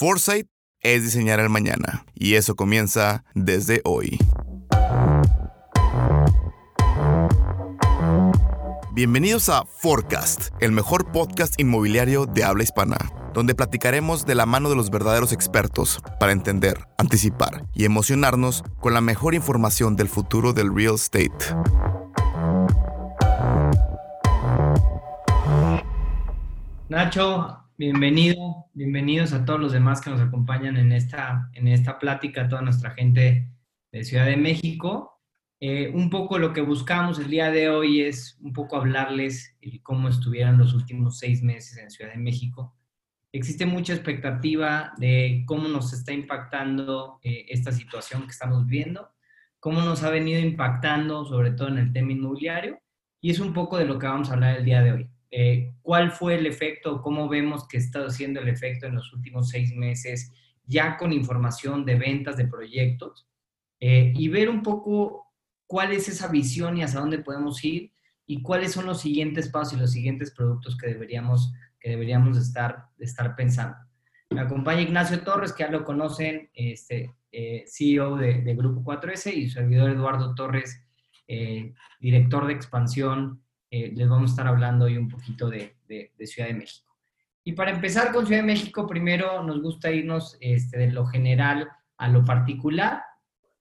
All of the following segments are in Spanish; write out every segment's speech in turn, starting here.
Foresight es diseñar el mañana y eso comienza desde hoy. Bienvenidos a Forecast, el mejor podcast inmobiliario de habla hispana, donde platicaremos de la mano de los verdaderos expertos para entender, anticipar y emocionarnos con la mejor información del futuro del real estate. Nacho, bienvenido, bienvenidos a todos los demás que nos acompañan en esta, en esta plática, toda nuestra gente de Ciudad de México. Eh, un poco lo que buscamos el día de hoy es un poco hablarles cómo estuvieron los últimos seis meses en Ciudad de México. Existe mucha expectativa de cómo nos está impactando eh, esta situación que estamos viviendo, cómo nos ha venido impactando, sobre todo en el tema inmobiliario, y es un poco de lo que vamos a hablar el día de hoy. Eh, cuál fue el efecto, cómo vemos que está haciendo el efecto en los últimos seis meses, ya con información de ventas de proyectos, eh, y ver un poco cuál es esa visión y hacia dónde podemos ir y cuáles son los siguientes pasos y los siguientes productos que deberíamos, que deberíamos estar, estar pensando. Me acompaña Ignacio Torres, que ya lo conocen, este, eh, CEO de, de, Grupo 4S, y su servidor Eduardo Torres, director de expansión eh, les vamos a estar hablando hoy un poquito de, Ciudad de México. Y para empezar con Ciudad de México, primero nos gusta irnos este, de lo general a lo particular.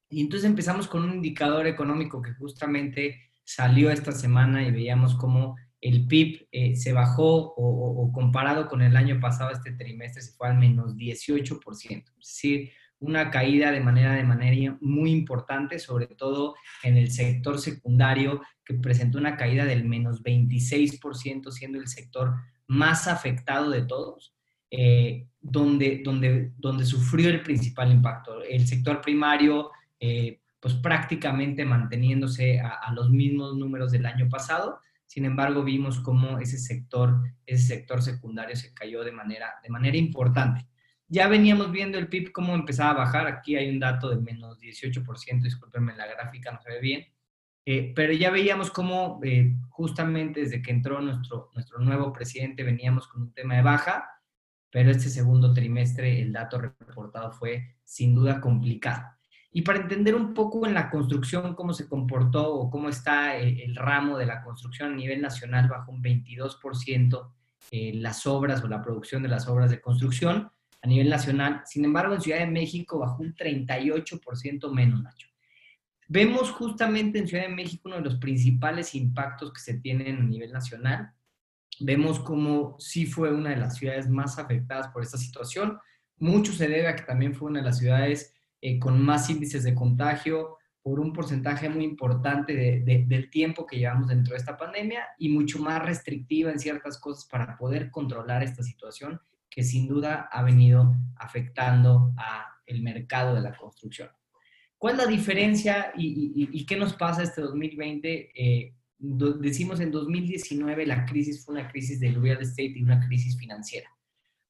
Y entonces empezamos con un indicador económico que justamente salió esta semana y veíamos cómo el PIB eh, se bajó o, comparado con el año pasado, este trimestre se fue al menos 18%. Es decir, una caída de manera, de manera muy importante, sobre todo en el sector secundario, que presentó una caída del menos 26%, siendo el sector más afectado de todos, eh, donde, donde, donde sufrió el principal impacto. El sector primario, eh, pues prácticamente manteniéndose a, a, los mismos números del año pasado. Sin embargo, vimos cómo ese sector, ese sector secundario se cayó de manera, de manera importante. Ya veníamos viendo el PIB cómo empezaba a bajar. Aquí hay un dato de menos 18%, discúlpenme, la gráfica no se ve bien. Eh, pero ya veíamos cómo eh, justamente desde que entró nuestro, nuestro nuevo presidente veníamos con un tema de baja, pero este segundo trimestre el dato reportado fue sin duda complicado. Y para entender un poco en la construcción cómo se comportó o cómo está el, el ramo de la construcción a nivel nacional, bajó un 22% eh, las obras o la producción de las obras de construcción a nivel nacional. Sin embargo, en Ciudad de México bajó un 38% menos, Nacho. Vemos justamente en Ciudad de México uno de los principales impactos que se tienen a nivel nacional. Vemos como sí fue una de las ciudades más afectadas por esta situación. Mucho se debe a que también fue una de las ciudades eh, con más índices de contagio por un porcentaje muy importante del tiempo que llevamos dentro de esta pandemia y mucho más restrictiva en ciertas cosas para poder controlar esta situación que sin duda ha venido afectando a el mercado de la construcción. ¿Cuál es la diferencia y, qué nos pasa este 2020? Eh, decimos en 2019 la crisis fue una crisis del real estate y una crisis financiera,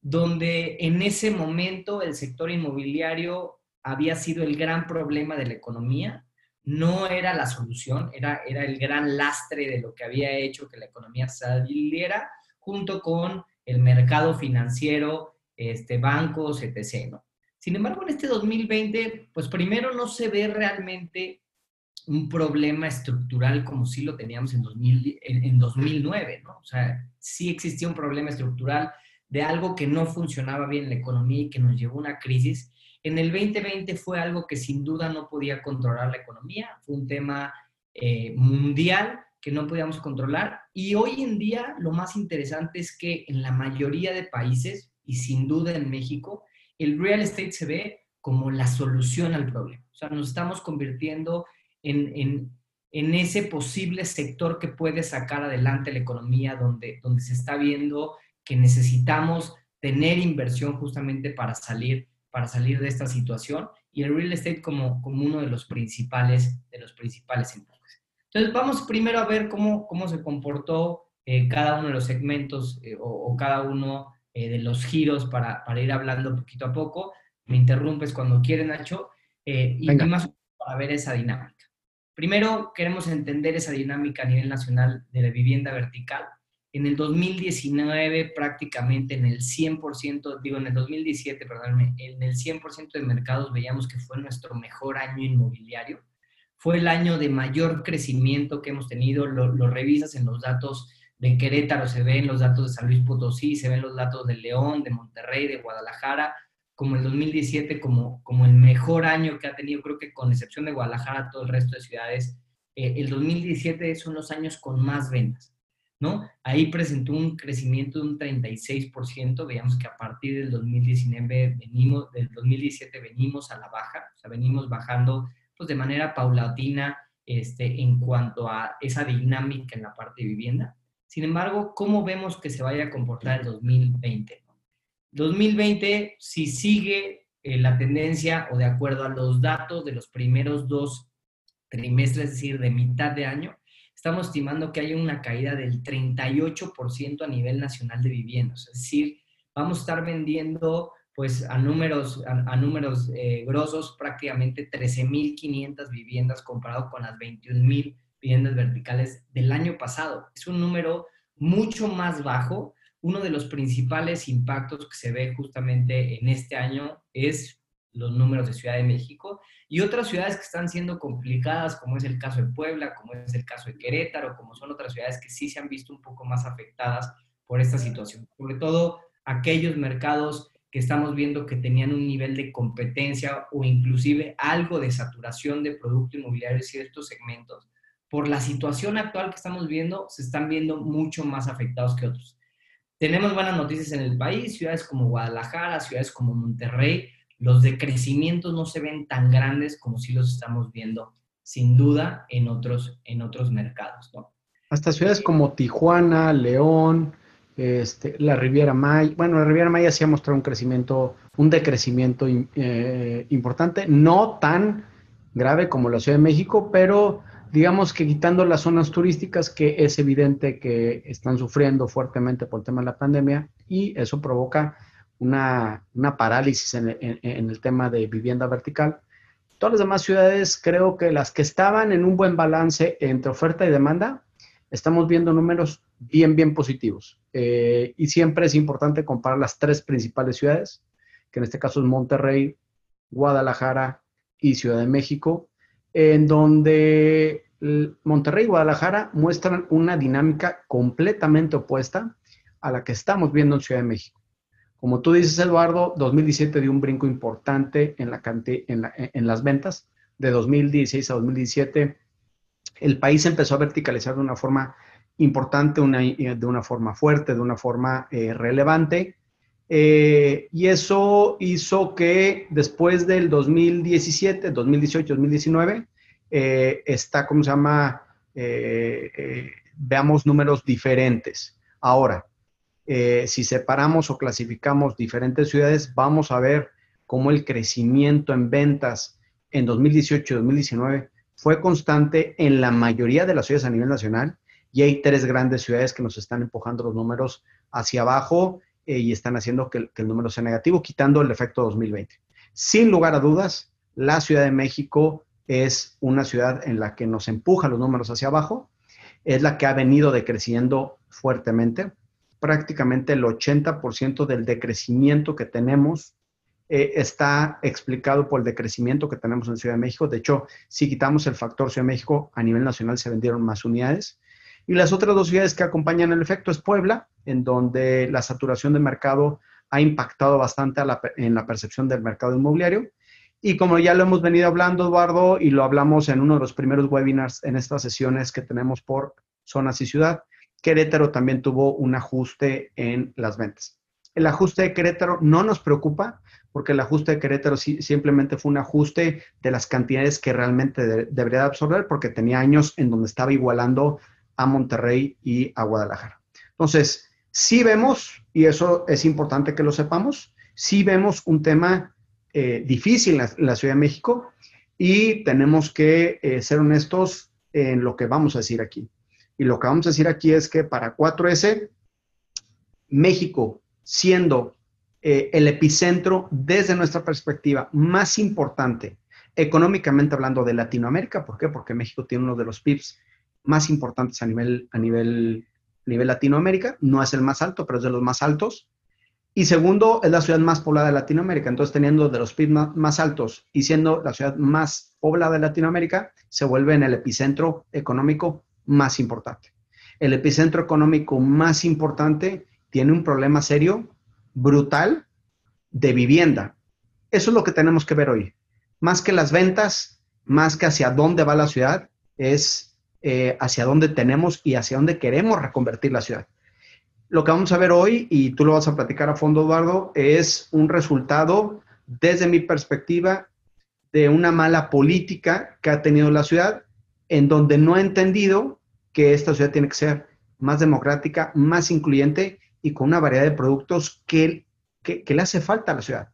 donde en ese momento el sector inmobiliario había sido el gran problema de la economía, no era la solución, era, era el gran lastre de lo que había hecho que la economía saliera, junto con el mercado financiero, este, bancos, etc. ¿no? Sin embargo, en este 2020, pues primero no se ve realmente un problema estructural como sí lo teníamos en, 2000, en, 2009, ¿no? O sea, sí existía un problema estructural de algo que no funcionaba bien en la economía y que nos llevó a una crisis. En el 2020 fue algo que sin duda no podía controlar la economía, fue un tema eh, mundial que no podíamos controlar. Y hoy en día lo más interesante es que en la mayoría de países, y sin duda en México, el real estate se ve como la solución al problema. O sea, nos estamos convirtiendo en, en, en ese posible sector que puede sacar adelante la economía, donde, donde se está viendo que necesitamos tener inversión justamente para salir, para salir de esta situación y el real estate como, como uno de los principales, de los principales entonces, vamos primero a ver cómo, cómo se comportó eh, cada uno de los segmentos eh, o, cada uno eh, de los giros para, para, ir hablando poquito a poco. Me interrumpes cuando quieres, Nacho, y, y más para ver esa dinámica. Primero, queremos entender esa dinámica a nivel nacional de la vivienda vertical En el 2019 prácticamente en el 100%, digo en el 2017, perdón, en el 100% de mercados veíamos que fue nuestro mejor año inmobiliario. Fue el año de mayor crecimiento que hemos tenido, lo, revisas en los datos de Querétaro, se ven los datos de San Luis Potosí, se ven los datos de León, de Monterrey, de Guadalajara, como el 2017 como, como el mejor año que ha tenido, creo que con excepción de Guadalajara, todo el resto de ciudades. Eh, el 2017 son los años con más ventas, ¿no? Ahí presentó un crecimiento de un 36%, veíamos que a partir del 2019 venimos, del 2017 venimos a la baja, o sea, venimos bajando pues de manera paulatina este, en cuanto a esa dinámica en la parte de vivienda. Sin embargo, ¿cómo vemos que se vaya a comportar el 2020? 2020, si sigue eh, la tendencia o de acuerdo a los datos de los primeros dos trimestres, es decir, de mitad de año, estamos estimando que hay una caída del 38% a nivel nacional de viviendas. Es decir, vamos a estar vendiendo pues a números, a, números eh, grosos prácticamente 13.500 viviendas comparado con las 21.000 viviendas verticales del año pasado. Es un número mucho más bajo uno de los principales impactos que se ve justamente en este año es los números de Ciudad de México y otras ciudades que están siendo complicadas, como es el caso de Puebla, como es el caso de Querétaro, como son otras ciudades que sí se han visto un poco más afectadas por esta situación. Sobre todo aquellos mercados que estamos viendo que tenían un nivel de competencia o inclusive algo de saturación de producto inmobiliario y ciertos segmentos, por la situación actual que estamos viendo, se están viendo mucho más afectados que otros. Tenemos buenas noticias en el país, ciudades como Guadalajara, ciudades como Monterrey, los decrecimientos no se ven tan grandes como si los estamos viendo, sin duda, en otros, en otros mercados. Hasta ciudades como Tijuana, León, este, la Riviera Maya. Bueno, la Riviera Maya sí ha mostrado un crecimiento, un decrecimiento eh, importante, no tan grave como la Ciudad de México, pero digamos que quitando las zonas turísticas que es evidente que están sufriendo fuertemente por el tema de la pandemia y eso provoca una, parálisis en, el tema de vivienda vertical. Todas las demás ciudades, creo que las que estaban en un buen balance entre oferta y demanda, estamos viendo números bien, bien positivos. Eh, y siempre es importante comparar las tres principales ciudades, que en este caso es Monterrey, Guadalajara y Ciudad de México, en donde Monterrey y Guadalajara muestran una dinámica completamente opuesta a la que estamos viendo en Ciudad de México. Como tú dices, Eduardo, 2017 dio un brinco importante en, la, en, las ventas. De 2016 a 2017, el país empezó a verticalizar de una forma importante, de una forma fuerte, de una forma eh, relevante. Eh, y eso hizo que después del 2017, 2018, 2019, está, ¿cómo se llama? Eh, eh, veamos números diferentes. Ahora, si separamos o clasificamos diferentes ciudades, vamos a ver cómo el crecimiento en ventas en 2018 y 2019 fue constante en la mayoría de las ciudades a nivel nacional y hay tres grandes ciudades que nos están empujando los números hacia abajo eh, y están haciendo que, el número sea negativo, quitando el efecto 2020. Sin lugar a dudas, la Ciudad de México es una ciudad en la que nos empuja los números hacia abajo, es la que ha venido decreciendo fuertemente. Prácticamente el 80% del decrecimiento que tenemos eh, está explicado por el decrecimiento que tenemos en Ciudad de México. De hecho, si quitamos el factor Ciudad de México, a nivel nacional se vendieron más unidades. Y las otras dos ciudades que acompañan el efecto es Puebla, en donde la saturación de mercado ha impactado bastante en la percepción del mercado inmobiliario. Y como ya lo hemos venido hablando, Eduardo, y lo hablamos en uno de los primeros webinars en estas sesiones que tenemos por zonas y ciudad, Querétaro también tuvo un ajuste en las ventas. El ajuste de Querétaro no nos preocupa porque el ajuste de Querétaro simplemente fue un ajuste de las cantidades que realmente debería absorber porque tenía años en donde estaba igualando a Monterrey y a Guadalajara. Entonces, sí vemos, y eso es importante que lo sepamos, sí vemos un tema eh, difícil en la, Ciudad de México y tenemos que eh, ser honestos en lo que vamos a decir aquí. Y lo que vamos a decir aquí es que para 4S, México siendo eh, el epicentro desde nuestra perspectiva más importante económicamente hablando de Latinoamérica, ¿por qué? Porque México tiene uno de los PIBs más importantes a nivel, a nivel nivel Latinoamérica, no es el más alto, pero es de los más altos. Y segundo, es la ciudad más poblada de Latinoamérica. Entonces, teniendo de los PIB más, altos y siendo la ciudad más poblada de Latinoamérica, se vuelve en el epicentro económico más importante. El epicentro económico más importante tiene un problema serio, brutal, de vivienda. Eso es lo que tenemos que ver hoy. Más que las ventas, más que hacia dónde va la ciudad, es eh, hacia dónde tenemos y hacia dónde queremos reconvertir la ciudad. Lo que vamos a ver hoy, y tú lo vas a platicar a fondo, Eduardo, es un resultado, desde mi perspectiva, de una mala política que ha tenido la ciudad, en donde no ha entendido que esta ciudad tiene que ser más democrática, más incluyente y con una variedad de productos que, que, le hace falta a la ciudad.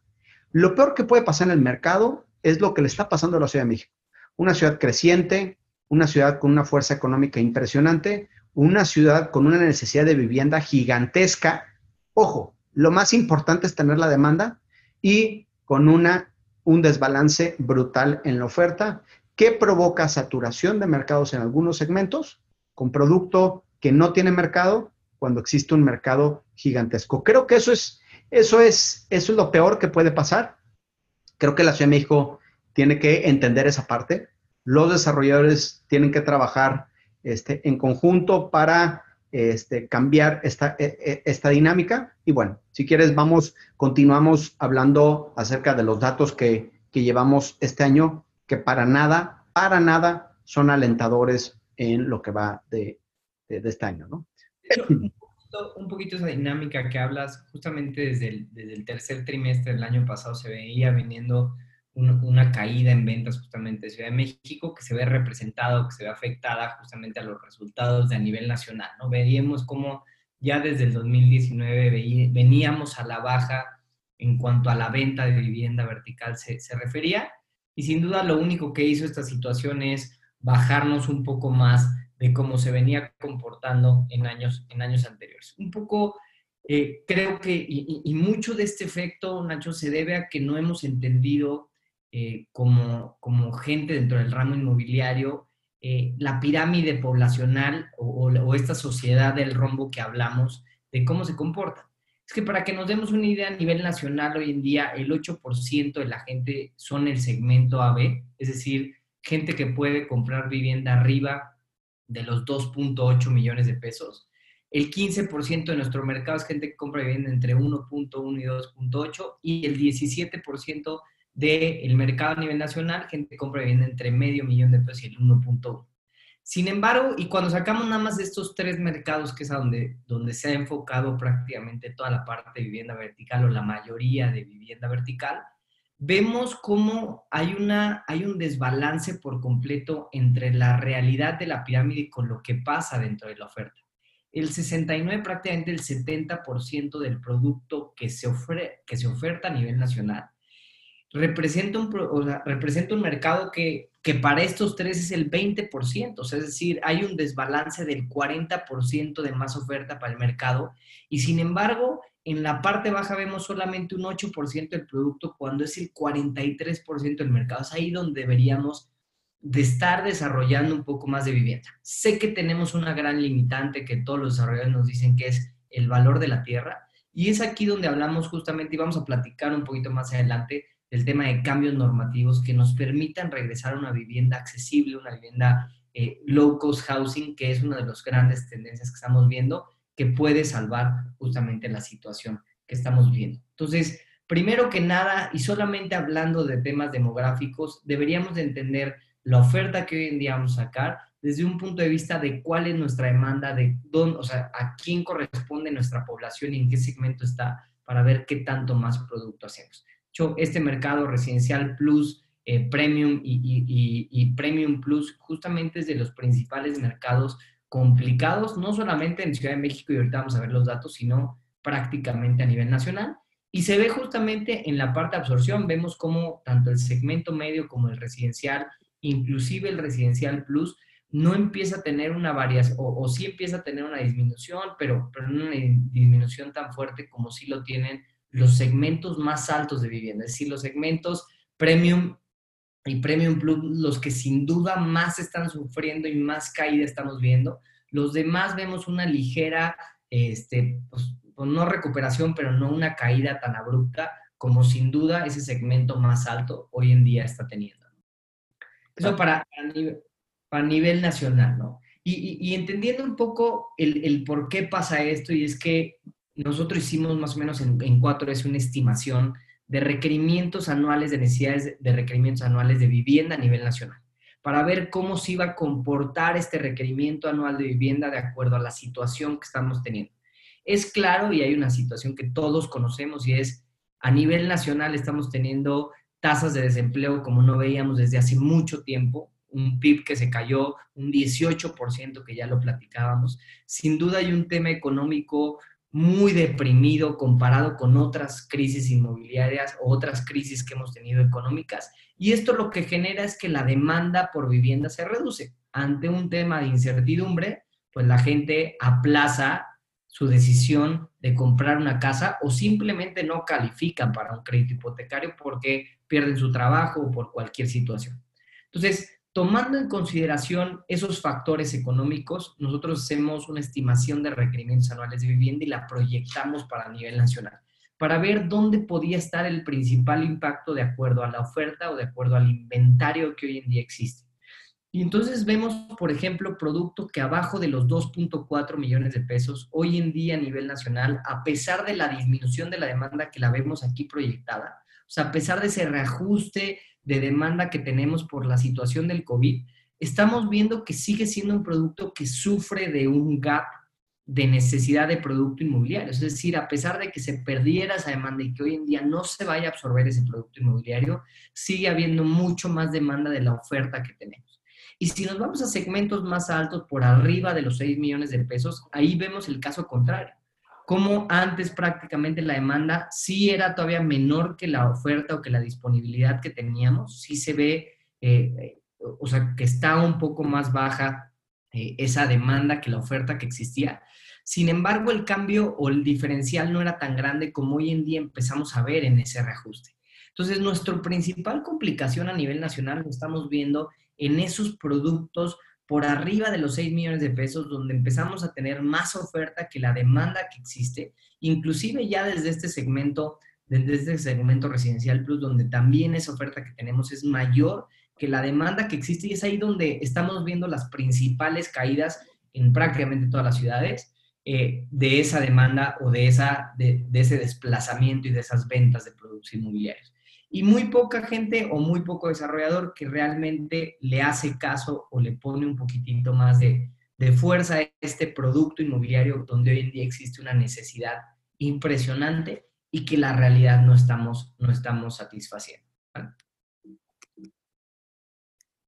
Lo peor que puede pasar en el mercado es lo que le está pasando a la Ciudad de México. Una ciudad creciente, una ciudad con una fuerza económica impresionante, una ciudad con una necesidad de vivienda gigantesca. Ojo, lo más importante es tener la demanda y con una, un desbalance brutal en la oferta que provoca saturación de mercados en algunos segmentos con producto que no tiene mercado cuando existe un mercado gigantesco. Creo que eso es, eso es, eso es lo peor que puede pasar. Creo que la Ciudad de México tiene que entender esa parte los desarrolladores tienen que trabajar este, en conjunto para este, cambiar esta, e, e, esta dinámica. Y bueno, si quieres, vamos, continuamos hablando acerca de los datos que, llevamos este año, que para nada, para nada son alentadores en lo que va de, este año, ¿no? Un poquito, esa dinámica que hablas, justamente desde el, desde el tercer trimestre del año pasado se veía viniendo una caída en ventas justamente de Ciudad de México que se ve representado, que se ve afectada justamente a los resultados de a nivel nacional, ¿no? Veíamos cómo ya desde el 2019 veníamos a la baja en cuanto a la venta de vivienda vertical se, se refería y sin duda lo único que hizo esta situación es bajarnos un poco más de cómo se venía comportando en años, en años anteriores. Un poco, eh, creo que, y, y, mucho de este efecto, Nacho, se debe a que no hemos entendido eh, como, como gente dentro del ramo inmobiliario, eh, la pirámide poblacional o, esta sociedad del rombo que hablamos, de cómo se comporta. Es que para que nos demos una idea a nivel nacional, hoy en día el 8% de la gente son el segmento AB, es decir, gente que puede comprar vivienda arriba de los 2.8 millones de pesos. El 15% de nuestro mercado es gente que compra vivienda entre 1.1 y 2.8 y el 17% del mercado a nivel nacional, gente compra vivienda entre medio millón de pesos y el 1.1. Sin embargo, y cuando sacamos nada más de estos tres mercados, que es a donde, donde se ha enfocado prácticamente toda la parte de vivienda vertical o la mayoría de vivienda vertical, vemos cómo hay, una, hay un desbalance por completo entre la realidad de la pirámide con lo que pasa dentro de la oferta. El 69, prácticamente el 70% del producto que se, ofre, que se oferta a nivel nacional representa un, representa un mercado que, que, para estos tres es el 20%, o sea, es decir, hay un desbalance del 40% de más oferta para el mercado y sin embargo, en la parte baja vemos solamente un 8% del producto cuando es el 43% del mercado. Es ahí donde deberíamos de estar desarrollando un poco más de vivienda. Sé que tenemos una gran limitante que todos los desarrolladores nos dicen que es el valor de la tierra y es aquí donde hablamos justamente y vamos a platicar un poquito más adelante el tema de cambios normativos que nos permitan regresar a una vivienda accesible, una vivienda eh, low cost housing, que es una de las grandes tendencias que estamos viendo, que puede salvar justamente la situación que estamos viendo. Entonces, primero que nada, y solamente hablando de temas demográficos, deberíamos de entender la oferta que hoy en día vamos a sacar desde un punto de vista de cuál es nuestra demanda, de dónde, o sea, a quién corresponde nuestra población y en qué segmento está para ver qué tanto más producto hacemos este mercado residencial plus, eh, premium y, premium plus, justamente es de los principales mercados complicados, no solamente en Ciudad de México, y ahorita vamos a ver los datos, sino prácticamente a nivel nacional. Y se ve justamente en la parte de absorción, vemos como tanto el segmento medio como el residencial, inclusive el residencial plus, no empieza a tener una variación, o, o sí empieza a tener una disminución, pero, pero no una disminución tan fuerte como sí lo tienen los segmentos más altos de vivienda, es decir, los segmentos premium y premium plus, los que sin duda más están sufriendo y más caída estamos viendo, Los demás vemos una ligera, este, pues, pues, no recuperación, pero no una caída tan abrupta como sin duda ese segmento más alto hoy en día está teniendo. Eso para, para, nivel, nacional, ¿no? Y, entendiendo un poco el, por qué pasa esto, y es que nosotros hicimos más o menos en, en cuatro es una estimación de requerimientos anuales, de necesidades de requerimientos anuales de vivienda a nivel nacional, para ver cómo se iba a comportar este requerimiento anual de vivienda de acuerdo a la situación que estamos teniendo. Es claro y hay una situación que todos conocemos y es a nivel nacional estamos teniendo tasas de desempleo como no veíamos desde hace mucho tiempo, un PIB que se cayó un 18%, que ya lo platicábamos. Sin duda hay un tema económico muy deprimido comparado con otras crisis inmobiliarias o otras crisis que hemos tenido económicas. Y esto lo que genera es que la demanda por vivienda se reduce. Ante un tema de incertidumbre, pues la gente aplaza su decisión de comprar una casa o simplemente no califican para un crédito hipotecario porque pierden su trabajo o por cualquier situación. Entonces, tomando en consideración esos factores económicos, nosotros hacemos una estimación de requerimientos anuales de vivienda y la proyectamos para nivel nacional, para ver dónde podía estar el principal impacto de acuerdo a la oferta o de acuerdo al inventario que hoy en día existe. Y entonces vemos, por ejemplo, productos que abajo de los 2.4 millones de pesos, hoy en día a nivel nacional, a pesar de la disminución de la demanda que la vemos aquí proyectada, o sea, a pesar de ese reajuste de demanda que tenemos por la situación del COVID, estamos viendo que sigue siendo un producto que sufre de un gap de necesidad de producto inmobiliario. Es decir, a pesar de que se perdiera esa demanda y que hoy en día no se vaya a absorber ese producto inmobiliario, sigue habiendo mucho más demanda de la oferta que tenemos. Y si nos vamos a segmentos más altos, por arriba de los 6 millones de pesos, ahí vemos el caso contrario. Como antes prácticamente la demanda sí era todavía menor que la oferta o que la disponibilidad que teníamos, sí se ve, eh, o sea, que está un poco más baja eh, esa demanda que la oferta que existía. Sin embargo, el cambio o el diferencial no era tan grande como hoy en día empezamos a ver en ese reajuste. Entonces, nuestra principal complicación a nivel nacional lo estamos viendo en esos productos por arriba de los 6 millones de pesos, donde empezamos a tener más oferta que la demanda que existe, inclusive ya desde este segmento, desde este segmento residencial plus, donde también esa oferta que tenemos es mayor que la demanda que existe y es ahí donde estamos viendo las principales caídas en prácticamente todas las ciudades eh, de esa demanda o de, esa, de ese desplazamiento y de esas ventas de productos inmobiliarios y muy poca gente o muy poco desarrollador que realmente le hace caso o le pone un poquitito más de, fuerza a este producto inmobiliario donde hoy en día existe una necesidad impresionante y que la realidad no estamos, no estamos satisfaciendo.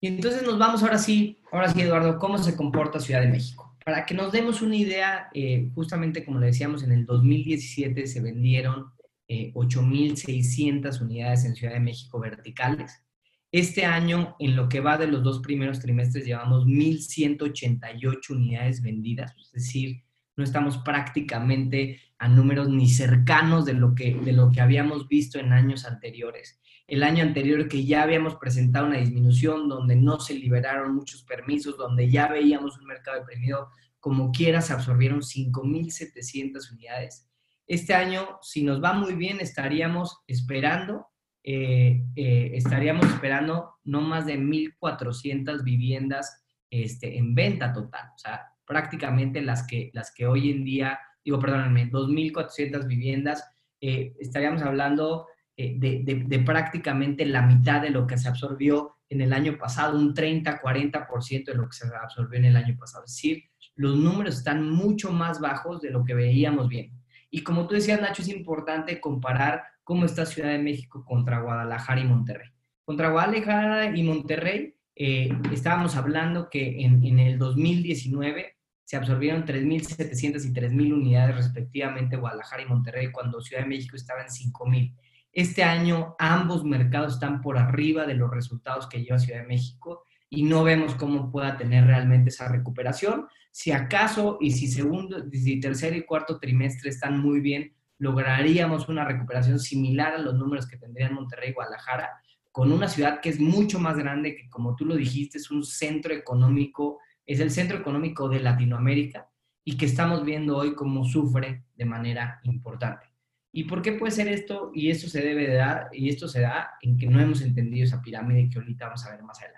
Y entonces nos vamos ahora sí, ahora sí, Eduardo, ¿cómo se comporta Ciudad de México? Para que nos demos una idea, eh, justamente como le decíamos, en el 2017 se vendieron 8.600 eh, unidades en Ciudad de México verticales. Este año, en lo que va de los dos primeros trimestres, llevamos 1.188 unidades vendidas, es decir, no estamos prácticamente a números ni cercanos de lo, que, de lo que habíamos visto en años anteriores. El año anterior que ya habíamos presentado una disminución donde no se liberaron muchos permisos, donde ya veíamos un mercado deprimido, como quiera se absorbieron 5.700 unidades este año, si nos va muy bien, estaríamos esperando, eh, eh, estaríamos esperando no más de 1.400 viviendas este, en venta total. O sea, prácticamente las que, las que hoy en día, digo, perdónenme, 2.400 viviendas, eh, estaríamos hablando de, de, prácticamente la mitad de lo que se absorbió en el año pasado, un 30-40% de lo que se absorbió en el año pasado. Es decir, los números están mucho más bajos de lo que veíamos bien. Y como tú decías, Nacho, es importante comparar cómo está Ciudad de México contra Guadalajara y Monterrey. Contra Guadalajara y Monterrey eh, estábamos hablando que en, en el 2019 se absorbieron 3.700 y 3.000 unidades respectivamente Guadalajara y Monterrey cuando Ciudad de México estaba en 5.000. Este año ambos mercados están por arriba de los resultados que lleva Ciudad de México y no vemos cómo pueda tener realmente esa recuperación. Si acaso y si segundo, si tercer y cuarto trimestre están muy bien, lograríamos una recuperación similar a los números que tendrían Monterrey y Guadalajara, con una ciudad que es mucho más grande, que como tú lo dijiste, es un centro económico es el centro económico de Latinoamérica y que estamos viendo hoy cómo sufre de manera importante. ¿Y por qué puede ser esto? Y esto se debe de dar, y esto se da en que no hemos entendido esa pirámide que ahorita vamos a ver más adelante.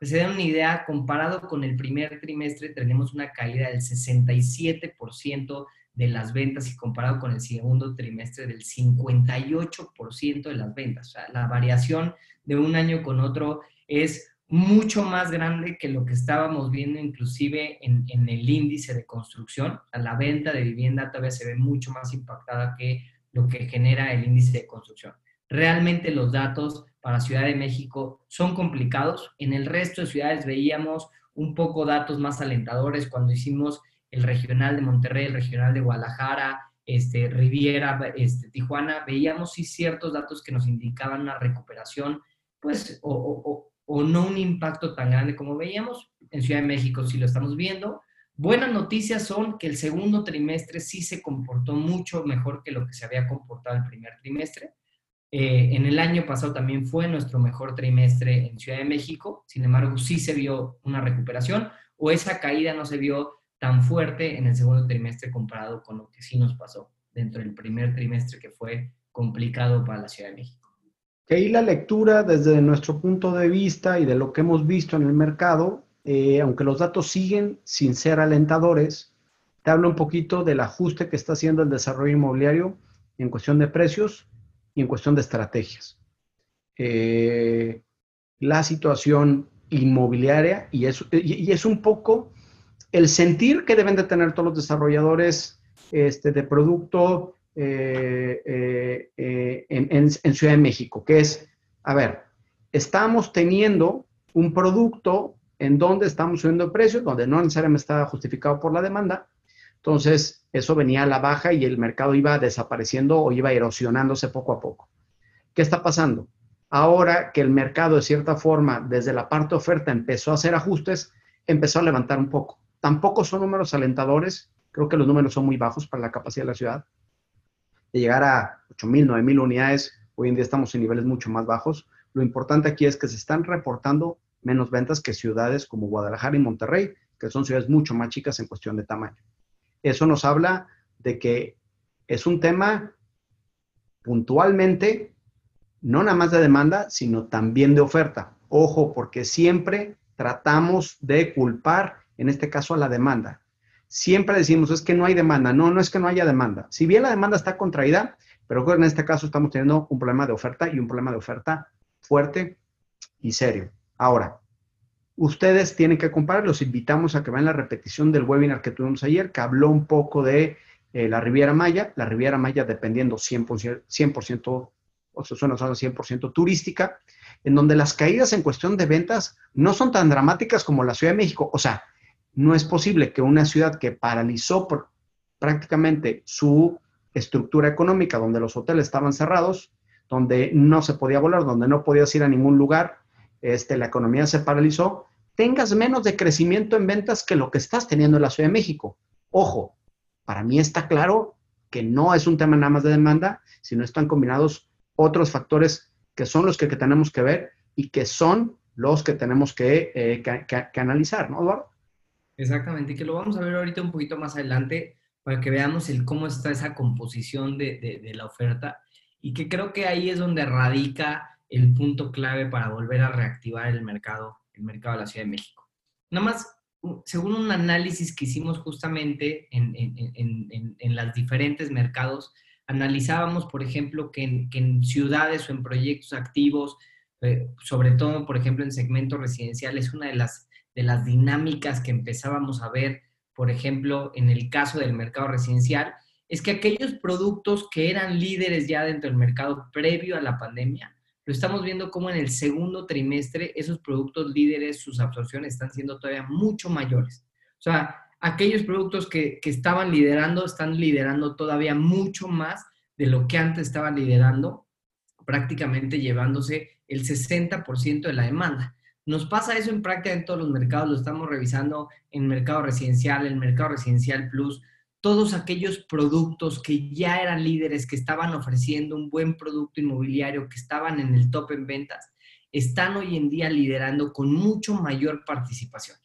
Pues se da una idea, comparado con el primer trimestre, tenemos una caída del 67% de las ventas y comparado con el segundo trimestre del 58% de las ventas. O sea, la variación de un año con otro es mucho más grande que lo que estábamos viendo inclusive en, el índice de construcción. la venta de vivienda todavía se ve mucho más impactada que lo que genera el índice de construcción. Realmente los datos para Ciudad de México son complicados. En el resto de ciudades veíamos un poco datos más alentadores cuando hicimos el regional de Monterrey, el regional de Guadalajara, este, Riviera, este, Tijuana, veíamos sí ciertos datos que nos indicaban una recuperación, pues, o, o, no un impacto tan grande como veíamos. En Ciudad de México sí lo estamos viendo. Buenas noticias son que el segundo trimestre sí se comportó mucho mejor que lo que se había comportado el primer trimestre. Eh, en el año pasado también fue nuestro mejor trimestre en Ciudad de México, sin embargo sí se vio una recuperación o esa caída no se vio tan fuerte en el segundo trimestre comparado con lo que sí nos pasó dentro del primer trimestre que fue complicado para la Ciudad de México. Que ahí la lectura desde nuestro punto de vista y de lo que hemos visto en el mercado, eh, aunque los datos siguen sin ser alentadores, te hablo un poquito del ajuste que está haciendo el desarrollo inmobiliario en cuestión de precios y en cuestión de estrategias. Eh, la situación inmobiliaria y es, y es un poco el sentir que deben de tener todos los desarrolladores este, de producto eh, eh, eh, en, Ciudad de México, que es, a ver, estamos teniendo un producto en donde estamos subiendo el precio, donde no necesariamente está justificado por la demanda, entonces eso venía a la baja y el mercado iba desapareciendo o iba erosionándose poco a poco. ¿Qué está pasando? Ahora que el mercado de cierta forma desde la parte oferta empezó a hacer ajustes, empezó a levantar un poco. Tampoco son números alentadores, creo que los números son muy bajos para la capacidad de la ciudad. De llegar a 8.000, 9.000 unidades, hoy en día estamos en niveles mucho más bajos. Lo importante aquí es que se están reportando menos ventas que ciudades como Guadalajara y Monterrey, que son ciudades mucho más chicas en cuestión de tamaño. Eso nos habla de que es un tema puntualmente, no nada más de demanda, sino también de oferta. Ojo, porque siempre tratamos de culpar en este caso a la demanda. Siempre decimos, es que no hay demanda. No, no es que no haya demanda. Si bien la demanda está contraída, pero en este caso estamos teniendo un problema de oferta y un problema de oferta fuerte y serio. Ahora, ustedes tienen que comparar, los invitamos a que vean la repetición del webinar que tuvimos ayer, que habló un poco de eh, la Riviera Maya, la Riviera Maya dependiendo 100%, 100% o sea, suena 100% turística, en donde las caídas en cuestión de ventas no son tan dramáticas como la Ciudad de México. O sea, no es posible que una ciudad que paralizó prácticamente su estructura económica, donde los hoteles estaban cerrados, donde no se podía volar, donde no podías ir a ningún lugar, este, la economía se paralizó, tengas menos de crecimiento en ventas que lo que estás teniendo en la Ciudad de México. Ojo, para mí está claro que no es un tema nada más de demanda, sino están combinados otros factores que son los que, tenemos que ver y que son los que tenemos que, eh, analizar, ¿no, Eduardo? Exactamente, que lo vamos a ver ahorita un poquito más adelante para que veamos el cómo está esa composición de, la oferta y que creo que ahí es donde radica el punto clave para volver a reactivar el mercado, el mercado de la Ciudad de México. Nada más, según un análisis que hicimos justamente en, en, los diferentes mercados, analizábamos, por ejemplo, que en, que en ciudades o en proyectos activos, eh, sobre todo, por ejemplo, en segmento residencial, es una de las de las dinámicas que empezábamos a ver, por ejemplo, en el caso del mercado residencial, es que aquellos productos que eran líderes ya dentro del mercado previo a la pandemia, lo estamos viendo como en el segundo trimestre esos productos líderes, sus absorciones están siendo todavía mucho mayores. O sea, aquellos productos que, que estaban liderando, están liderando todavía mucho más de lo que antes estaban liderando, prácticamente llevándose el 60% de la demanda. Nos pasa eso en práctica en todos los mercados, lo estamos revisando en mercado residencial, en mercado residencial plus, todos aquellos productos que ya eran líderes, que estaban ofreciendo un buen producto inmobiliario, que estaban en el top en ventas, están hoy en día liderando con mucho mayor participación.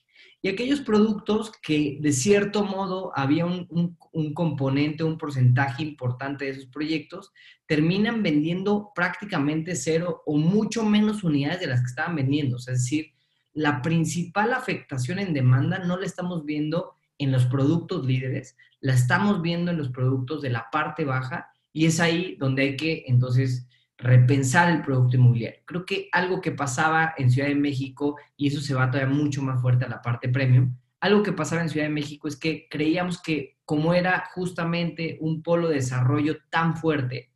y aquellos productos que de cierto modo había un, componente, un porcentaje importante de esos proyectos, terminan vendiendo prácticamente cero o mucho menos unidades de las que estaban vendiendo. es decir, la principal afectación en demanda no la estamos viendo en los productos líderes, la estamos viendo en los productos de la parte baja y es ahí donde hay que entonces repensar el producto inmobiliario. Creo que algo que pasaba en Ciudad de México, y eso se va todavía mucho más fuerte a la parte premium, algo que pasaba en Ciudad de México es que creíamos que como era justamente un polo de desarrollo tan fuerte,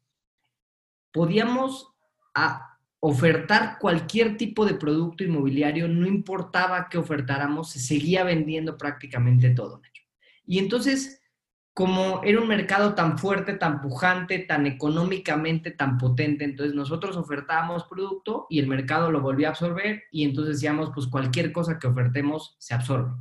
podíamos ofertar cualquier tipo de producto inmobiliario, no importaba qué ofertáramos, se seguía vendiendo prácticamente todo. Y entonces como era un mercado tan fuerte, tan pujante, tan económicamente tan potente, entonces nosotros ofertábamos producto y el mercado lo volvía a absorber y entonces decíamos, pues cualquier cosa que ofertemos se absorbe.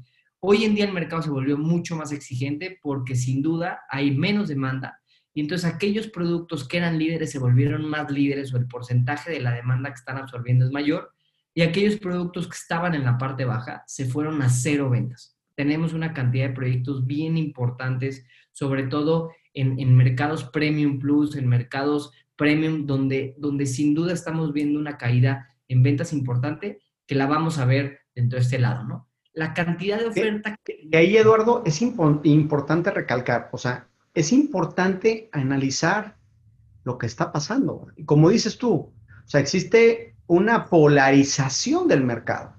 Hoy en día el mercado se volvió mucho más exigente porque sin duda hay menos demanda y entonces aquellos productos que eran líderes se volvieron más líderes o el porcentaje de la demanda que están absorbiendo es mayor y aquellos productos que estaban en la parte baja se fueron a cero ventas. Tenemos una cantidad de proyectos bien importantes sobre todo en, mercados premium plus, en mercados premium, donde, donde sin duda estamos viendo una caída en ventas importante que la vamos a ver dentro de este lado, ¿no? La cantidad de oferta. Y ahí, Eduardo, es importante recalcar, o sea, es importante analizar lo que está pasando. Como dices tú, o sea, existe una polarización del mercado.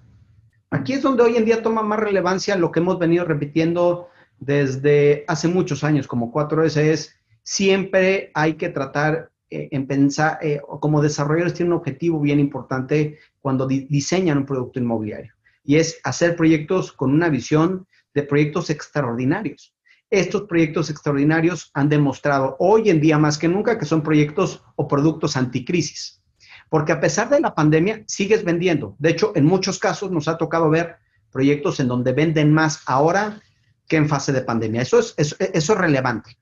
Aquí es donde hoy en día toma más relevancia lo que hemos venido repitiendo desde hace muchos años, como 4S, es siempre hay que tratar eh, en pensar, eh, como desarrolladores tienen un objetivo bien importante cuando diseñan un producto inmobiliario, y es hacer proyectos con una visión de proyectos extraordinarios. Estos proyectos extraordinarios han demostrado hoy en día más que nunca que son proyectos o productos anticrisis, porque a pesar de la pandemia sigues vendiendo. De hecho, en muchos casos nos ha tocado ver proyectos en donde venden más ahora que en fase de pandemia. Eso es, eso, es relevante.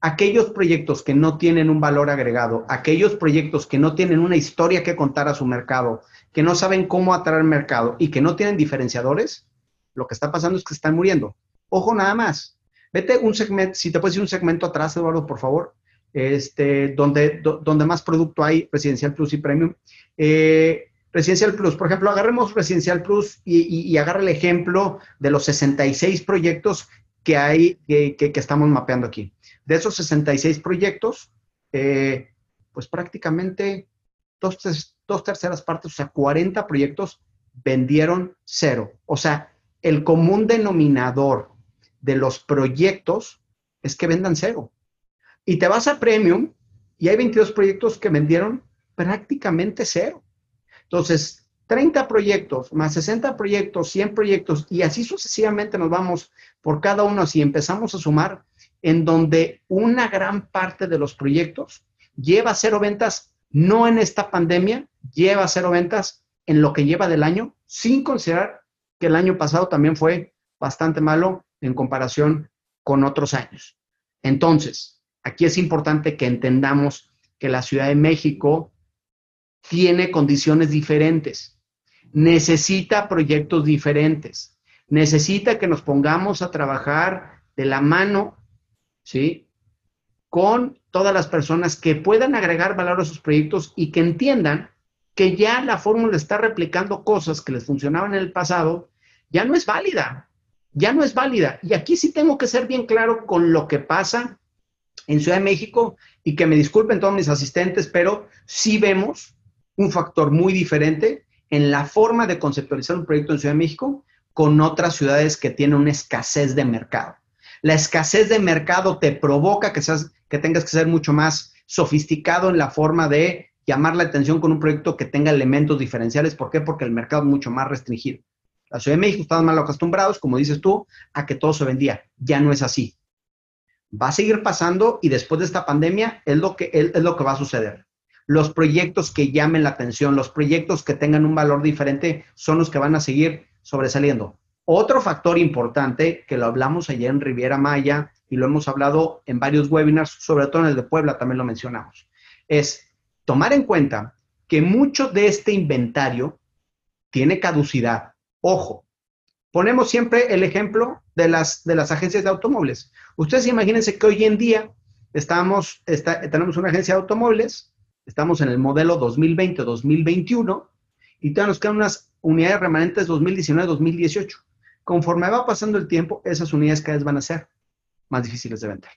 Aquellos proyectos que no tienen un valor agregado, aquellos proyectos que no tienen una historia que contar a su mercado, que no saben cómo atraer mercado y que no tienen diferenciadores, lo que está pasando es que están muriendo. Ojo nada más. Vete un segmento, si te puedes ir un segmento atrás, Eduardo, por favor, este, donde, donde más producto hay, Residencial Plus y Premium. Eh, Residencial Plus, por ejemplo, agarremos Residencial Plus y, agarre el ejemplo de los 66 proyectos que hay, que, estamos mapeando aquí. De esos 66 proyectos, eh, pues prácticamente dos, dos terceras partes, o sea, 40 proyectos vendieron cero. O sea, el común denominador de los proyectos es que vendan cero. Y te vas a Premium y hay 22 proyectos que vendieron prácticamente cero. Entonces, 30 proyectos, más 60 proyectos, 100 proyectos, y así sucesivamente nos vamos por cada uno, así empezamos a sumar, en donde una gran parte de los proyectos lleva cero ventas, no en esta pandemia, lleva cero ventas en lo que lleva del año, sin considerar que el año pasado también fue bastante malo en comparación con otros años. Entonces, aquí es importante que entendamos que la Ciudad de México tiene condiciones diferentes, necesita proyectos diferentes, necesita que nos pongamos a trabajar de la mano, ¿sí? Con todas las personas que puedan agregar valor a sus proyectos y que entiendan que ya la fórmula está replicando cosas que les funcionaban en el pasado, ya no es válida, ya no es válida. Y aquí sí tengo que ser bien claro con lo que pasa en Ciudad de México y que me disculpen todos mis asistentes, pero sí vemos un factor muy diferente en la forma de conceptualizar un proyecto en Ciudad de México con otras ciudades que tienen una escasez de mercado. La escasez de mercado te provoca que, seas, que tengas que ser mucho más sofisticado en la forma de llamar la atención con un proyecto que tenga elementos diferenciales. ¿Por qué? Porque el mercado es mucho más restringido. La Ciudad de México estaban mal acostumbrados, como dices tú, a que todo se vendía. Ya no es así. Va a seguir pasando y después de esta pandemia es lo que, es lo que va a suceder los proyectos que llamen la atención, los proyectos que tengan un valor diferente son los que van a seguir sobresaliendo. Otro factor importante que lo hablamos ayer en Riviera Maya y lo hemos hablado en varios webinars, sobre todo en el de Puebla también lo mencionamos, es tomar en cuenta que mucho de este inventario tiene caducidad. Ojo, Ponemos siempre el ejemplo de las, de las agencias de automóviles. Ustedes imagínense que hoy en día estamos, tenemos una agencia de automóviles, estamos en el modelo 2020-2021 y todavía nos quedan unas unidades remanentes 2019-2018. Conforme va pasando el tiempo, esas unidades cada vez van a ser más difíciles de vender.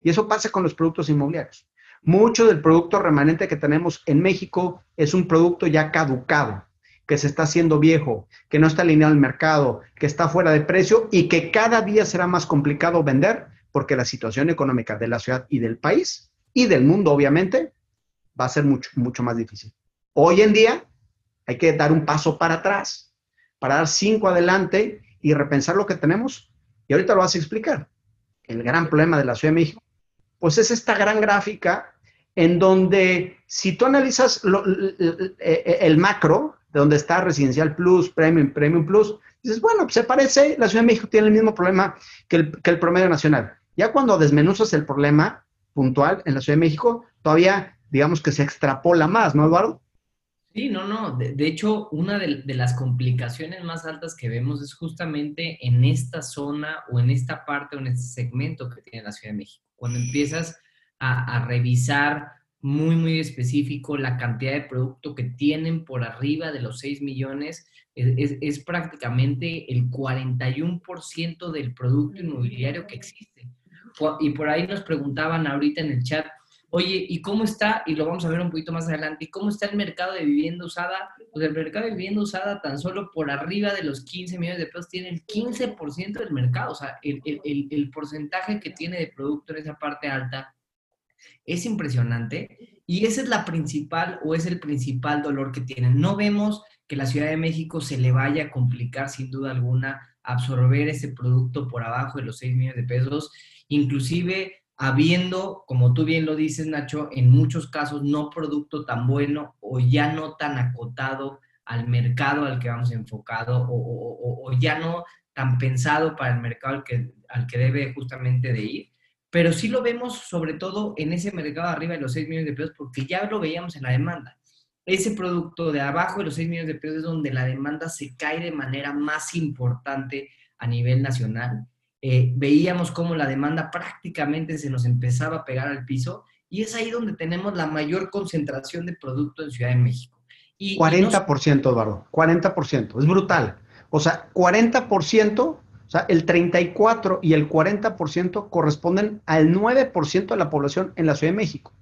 Y eso pasa con los productos inmobiliarios. Mucho del producto remanente que tenemos en México es un producto ya caducado, que se está haciendo viejo, que no está alineado al mercado, que está fuera de precio y que cada día será más complicado vender porque la situación económica de la ciudad y del país y del mundo, obviamente, va a ser mucho, mucho más difícil. Hoy en día hay que dar un paso para atrás, para dar cinco adelante y repensar lo que tenemos. Y ahorita lo vas a explicar. El gran problema de la Ciudad de México, pues es esta gran gráfica en donde si tú analizas el, macro, de donde está Residencial Plus, Premium, Premium Plus, dices, bueno, pues se parece, la Ciudad de México tiene el mismo problema que el, que el promedio nacional. Ya cuando desmenuzas el problema puntual en la Ciudad de México, todavía digamos que se extrapola más, ¿no, Eduardo? Sí, no, no. De, hecho, una de, las complicaciones más altas que vemos es justamente en esta zona o en esta parte o en este segmento que tiene la Ciudad de México. Cuando empiezas a, revisar muy, muy específico la cantidad de producto que tienen por arriba de los 6 millones. Es, prácticamente el 41% del producto inmobiliario que existe. Y por ahí nos preguntaban ahorita en el chat, oye, ¿y cómo está? Y lo vamos a ver un poquito más adelante, ¿y cómo está el mercado de vivienda usada? Pues el mercado de vivienda usada tan solo por arriba de los 15 millones de pesos tiene el 15% del mercado, o sea, el, el, el porcentaje que tiene de producto en esa parte alta es impresionante y esa es la principal o es el principal dolor que tienen. No vemos que la Ciudad de México se le vaya a complicar sin duda alguna absorber ese producto por abajo de los 6 millones de pesos, inclusive habiendo, como tú bien lo dices, Nacho, en muchos casos no producto tan bueno o ya no tan acotado al mercado al que vamos enfocado o, ya no tan pensado para el mercado al que, al que debe justamente de ir pero sí lo vemos sobre todo en ese mercado arriba de los 6 millones de pesos, porque ya lo veíamos en la demanda. Ese producto de abajo de los 6 millones de pesos es donde la demanda se cae de manera más importante a nivel nacional. Eh, veíamos cómo la demanda prácticamente se nos empezaba a pegar al piso y es ahí donde tenemos la mayor concentración de producto en Ciudad de México. Y, 40%, Eduardo, 40%, es brutal. O sea, 40% o sea, el 34 y el 40% corresponden al 9% de la población en la Ciudad de México.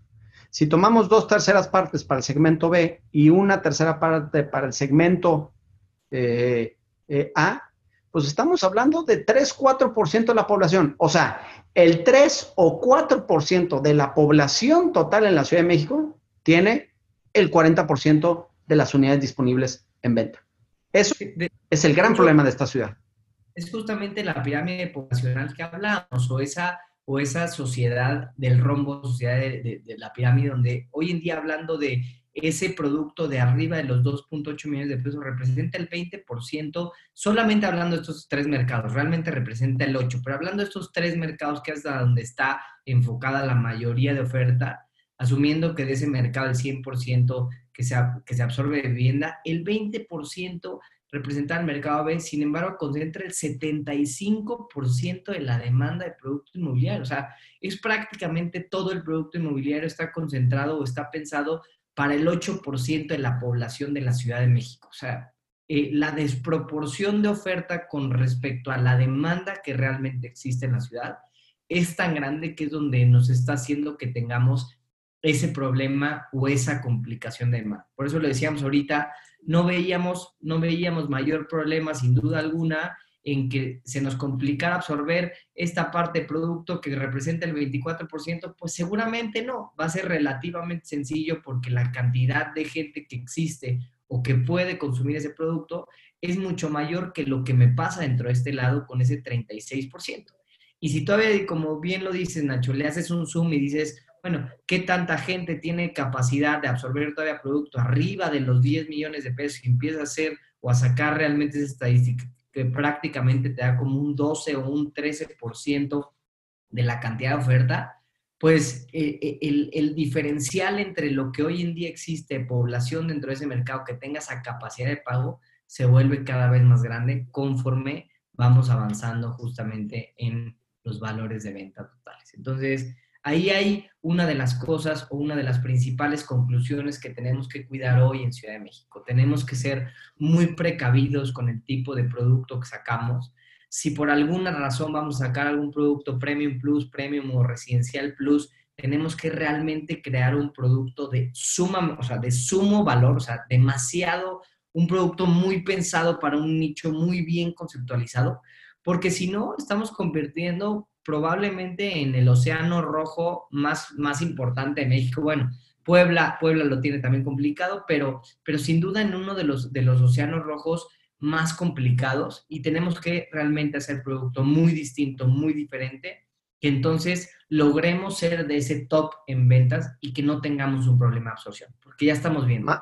Si tomamos dos terceras partes para el segmento B y una tercera parte para el segmento eh, eh, A, pues estamos hablando de 3-4% de la población. O sea, el 3 o 4% de la población total en la Ciudad de México tiene el 40% de las unidades disponibles en venta. Eso es el gran problema de esta ciudad es justamente la pirámide poblacional que hablamos, o esa, o esa sociedad del rombo, sociedad de, la pirámide, donde hoy en día hablando de ese producto de arriba de los 2.8 millones de pesos representa el 20%, solamente hablando de estos tres mercados, realmente representa el 8%, pero hablando de estos tres mercados que es donde está enfocada la mayoría de oferta, asumiendo que de ese mercado el 100% que se, que se absorbe de vivienda, el 20% representar el mercado B, sin embargo, concentra el 75% de la demanda de producto inmobiliario. O sea, es prácticamente todo el producto inmobiliario está concentrado o está pensado para el 8% de la población de la Ciudad de México. O sea, eh, la desproporción de oferta con respecto a la demanda que realmente existe en la ciudad es tan grande que es donde nos está haciendo que tengamos ese problema o esa complicación de demanda. Por eso lo decíamos ahorita, no veíamos, no veíamos mayor problema, sin duda alguna, en que se nos complicara absorber esta parte de producto que representa el 24%, pues seguramente no, va a ser relativamente sencillo porque la cantidad de gente que existe o que puede consumir ese producto es mucho mayor que lo que me pasa dentro de este lado con ese 36%. Y si todavía, como bien lo dices, Nacho, le haces un zoom y dices, bueno, ¿qué tanta gente tiene capacidad de absorber todavía producto arriba de los 10 millones de pesos y empieza a hacer o a sacar realmente esa estadística que prácticamente te da como un 12 o un 13% de la cantidad de oferta? Pues eh, eh, el, el, diferencial entre lo que hoy en día existe, población dentro de ese mercado que tenga esa capacidad de pago, se vuelve cada vez más grande conforme vamos avanzando justamente en los valores de venta totales. Entonces, ahí hay una de las cosas o una de las principales conclusiones que tenemos que cuidar hoy en Ciudad de México. Tenemos que ser muy precavidos con el tipo de producto que sacamos. Si por alguna razón vamos a sacar algún producto Premium Plus, Premium o Residencial Plus, tenemos que realmente crear un producto de suma, o sea, de sumo valor, o sea, demasiado, un producto muy pensado para un nicho muy bien conceptualizado, porque si no, estamos convirtiendo probablemente en el océano rojo más, más importante de México. Bueno, Puebla, Puebla lo tiene también complicado, pero, pero sin duda en uno de los, de los océanos rojos más complicados y tenemos que realmente hacer producto muy distinto, muy diferente que entonces logremos ser de ese top en ventas y que no tengamos un problema de absorción, porque ya estamos viendo.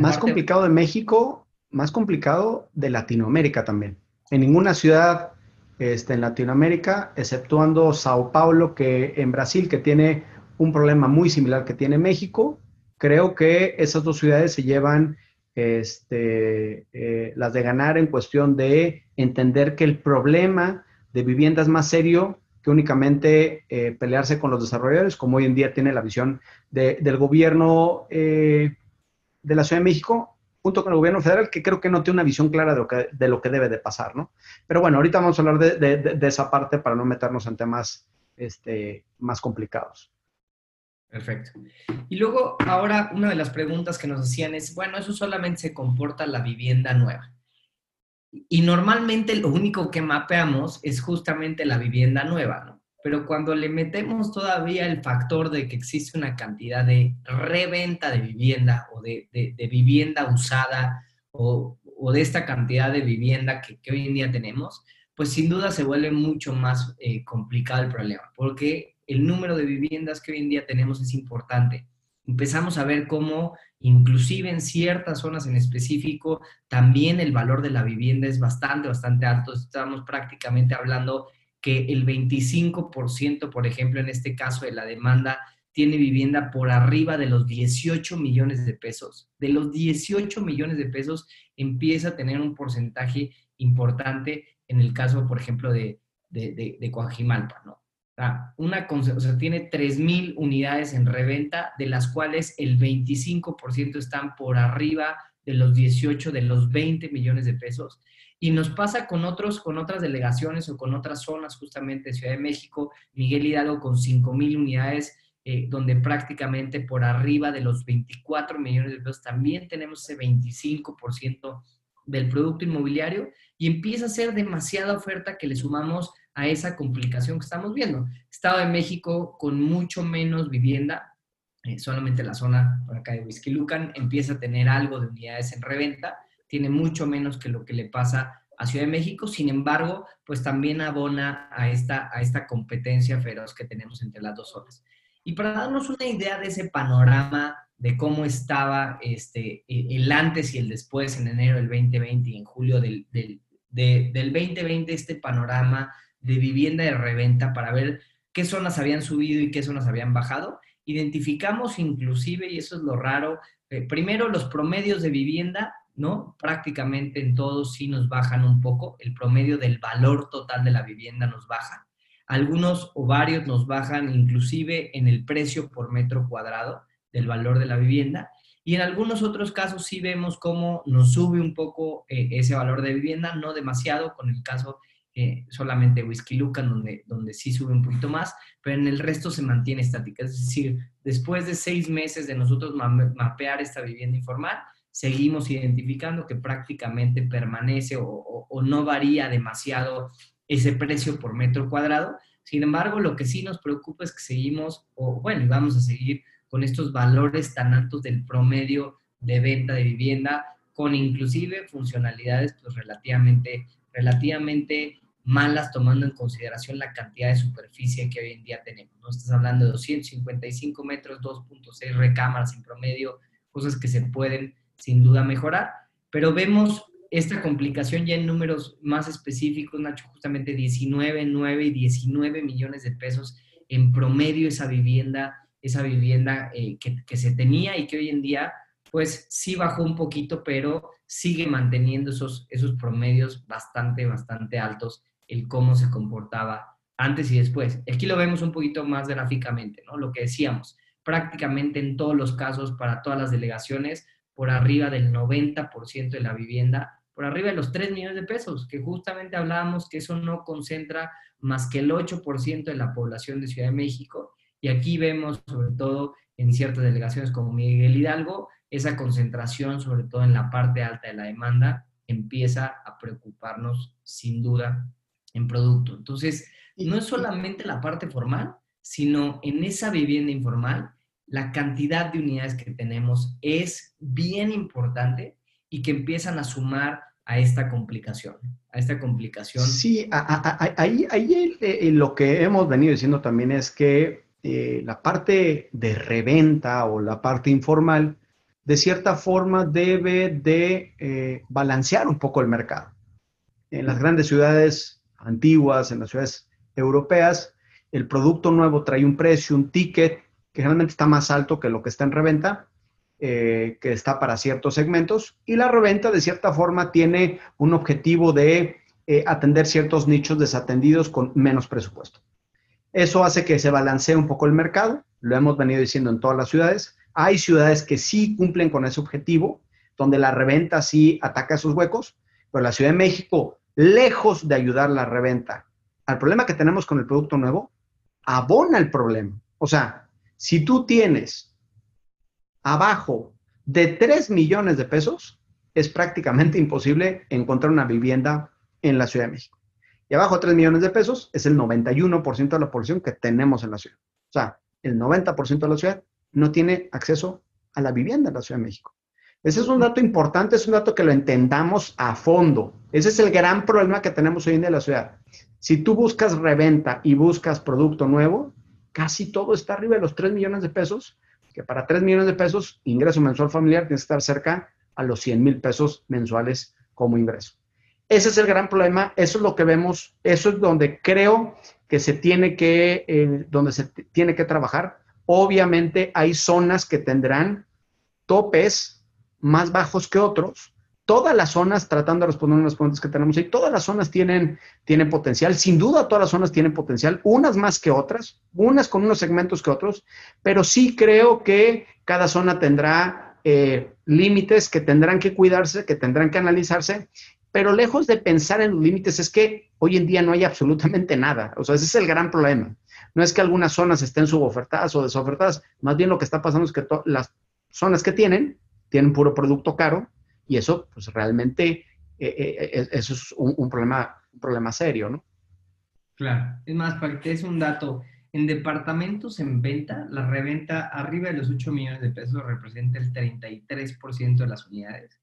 Más, complicado de México, más complicado de Latinoamérica también. En ninguna ciudad este, en Latinoamérica, exceptuando Sao Paulo, que en Brasil, que tiene un problema muy similar que tiene México, creo que esas dos ciudades se llevan este, eh, las de ganar en cuestión de entender que el problema de vivienda es más serio que únicamente eh, pelearse con los desarrolladores, como hoy en día tiene la visión del gobierno eh, de la Ciudad de México, junto con el gobierno federal, que creo que no tiene una visión clara de lo que, debe de pasar, ¿no? Pero bueno, ahorita vamos a hablar de, de, esa parte para no meternos en temas este, más complicados. Perfecto. Y luego, ahora, una de las preguntas que nos hacían es, bueno, eso solamente se comporta la vivienda nueva. Y normalmente lo único que mapeamos es justamente la vivienda nueva, ¿no? Pero cuando le metemos todavía el factor de que existe una cantidad de reventa de vivienda o de, vivienda usada o, de esta cantidad de vivienda que, hoy en día tenemos, pues sin duda se vuelve mucho más eh, complicado el problema, porque el número de viviendas que hoy en día tenemos es importante. Empezamos a ver cómo Inclusive en ciertas zonas en específico, también el valor de la vivienda es bastante, bastante alto. Estamos prácticamente hablando que el 25%, por ejemplo, en este caso de la demanda, tiene vivienda por arriba de los 18 millones de pesos. De los 18 millones de pesos empieza a tener un porcentaje importante en el caso, por ejemplo, de, de, de Coajimalpa, ¿no? una, o sea, tiene 3.000 unidades en reventa, de las cuales el 25% están por arriba de los 18, de los 20 millones de pesos. Y nos pasa con, otros, con otras delegaciones o con otras zonas, justamente Ciudad de México, Miguel Hidalgo con 5.000 unidades, eh, donde prácticamente por arriba de los 24 millones de pesos también tenemos ese 25% del producto inmobiliario y empieza a ser demasiada oferta que le sumamos a esa complicación que estamos viendo. Estado de México con mucho menos vivienda, eh, solamente la zona por acá de Whisky Lucan empieza a tener algo de unidades en reventa, tiene mucho menos que lo que le pasa a Ciudad de México, sin embargo, pues también abona a esta, a esta competencia feroz que tenemos entre las dos zonas. Y para darnos una idea de ese panorama de cómo estaba este, el antes y el después en enero del 2020 y en julio del, del, del 2020, este panorama de vivienda de reventa para ver qué zonas habían subido y qué zonas habían bajado. Identificamos inclusive, y eso es lo raro, eh, primero los promedios de vivienda, ¿no? Prácticamente en todos sí nos bajan un poco, el promedio del valor total de la vivienda nos baja. Algunos o varios nos bajan inclusive en el precio por metro cuadrado del valor de la vivienda. Y en algunos otros casos sí vemos cómo nos sube un poco eh, ese valor de vivienda, no demasiado, con el caso eh, solamente Whisky Lucan, donde, donde sí sube un poquito más, pero en el resto se mantiene estática. Es decir, después de seis meses de nosotros mapear esta vivienda informal, seguimos identificando que prácticamente permanece o, no varía demasiado ese precio por metro cuadrado. Sin embargo, lo que sí nos preocupa es que seguimos, o bueno, y vamos a seguir con estos valores tan altos del promedio de venta de vivienda, con inclusive funcionalidades pues relativamente, relativamente malas tomando en consideración la cantidad de superficie que hoy en día tenemos. ¿no? Estás hablando de 255 metros, 2.6 recámaras en promedio, cosas que se pueden sin duda mejorar, pero vemos esta complicación ya en números más específicos, Nacho, justamente 19, 9 y 19 millones de pesos en promedio esa vivienda, esa vivienda eh, que, que se tenía y que hoy en día pues sí bajó un poquito, pero sigue manteniendo esos, esos promedios bastante, bastante altos, el cómo se comportaba antes y después. Aquí lo vemos un poquito más gráficamente, ¿no? Lo que decíamos, prácticamente en todos los casos, para todas las delegaciones, por arriba del 90% de la vivienda, por arriba de los 3 millones de pesos, que justamente hablábamos que eso no concentra más que el 8% de la población de Ciudad de México. Y aquí vemos, sobre todo en ciertas delegaciones como Miguel Hidalgo, esa concentración, sobre todo en la parte alta de la demanda, empieza a preocuparnos sin duda en producto. Entonces, no es solamente la parte formal, sino en esa vivienda informal, la cantidad de unidades que tenemos es bien importante y que empiezan a sumar a esta complicación, a esta complicación. Sí, ahí, ahí eh, lo que hemos venido diciendo también es que eh, la parte de reventa o la parte informal, de cierta forma debe de eh, balancear un poco el mercado. En las grandes ciudades antiguas, en las ciudades europeas, el producto nuevo trae un precio, un ticket, que generalmente está más alto que lo que está en reventa, eh, que está para ciertos segmentos, y la reventa de cierta forma tiene un objetivo de atender ciertos nichos desatendidos con menos presupuesto. Eso hace que se balancee un poco el mercado, lo hemos venido diciendo en todas las ciudades. Hay ciudades que sí cumplen con ese objetivo, donde la reventa sí ataca esos huecos, pero la Ciudad de México, lejos de ayudar la reventa al problema que tenemos con el producto nuevo, abona el problema. O sea, si tú tienes abajo de 3 millones de pesos, es prácticamente imposible encontrar una vivienda en la Ciudad de México. Y abajo de 3 millones de pesos es el 91% de la población que tenemos en la ciudad. O sea, el 90% de la ciudad no tiene acceso a la vivienda en la Ciudad de México. Ese es un dato importante, es un dato que lo entendamos a fondo. Ese es el gran problema que tenemos hoy en día en la ciudad. Si tú buscas reventa y buscas producto nuevo, casi todo está arriba de los 3 millones de pesos, que para 3 millones de pesos, ingreso mensual familiar tiene que estar cerca a los 100 mil pesos mensuales como ingreso. Ese es el gran problema, eso es lo que vemos, eso es donde creo que se tiene que, eh, donde se tiene que trabajar. Obviamente hay zonas que tendrán topes más bajos que otros. Todas las zonas, tratando de responder unas preguntas que tenemos ahí, todas las zonas tienen, tienen potencial. Sin duda, todas las zonas tienen potencial, unas más que otras, unas con unos segmentos que otros, pero sí creo que cada zona tendrá eh, límites que tendrán que cuidarse, que tendrán que analizarse pero lejos de pensar en los límites, es que hoy en día no hay absolutamente nada. O sea, ese es el gran problema. No es que algunas zonas estén subofertadas o desofertadas, más bien lo que está pasando es que las zonas que tienen, tienen puro producto caro y eso, pues realmente, eh, eh, eh, eso es un, problema, un problema serio, ¿no? Claro. Es más, para que es un dato, en departamentos en venta, la reventa arriba de los 8 millones de pesos representa el 33% de las unidades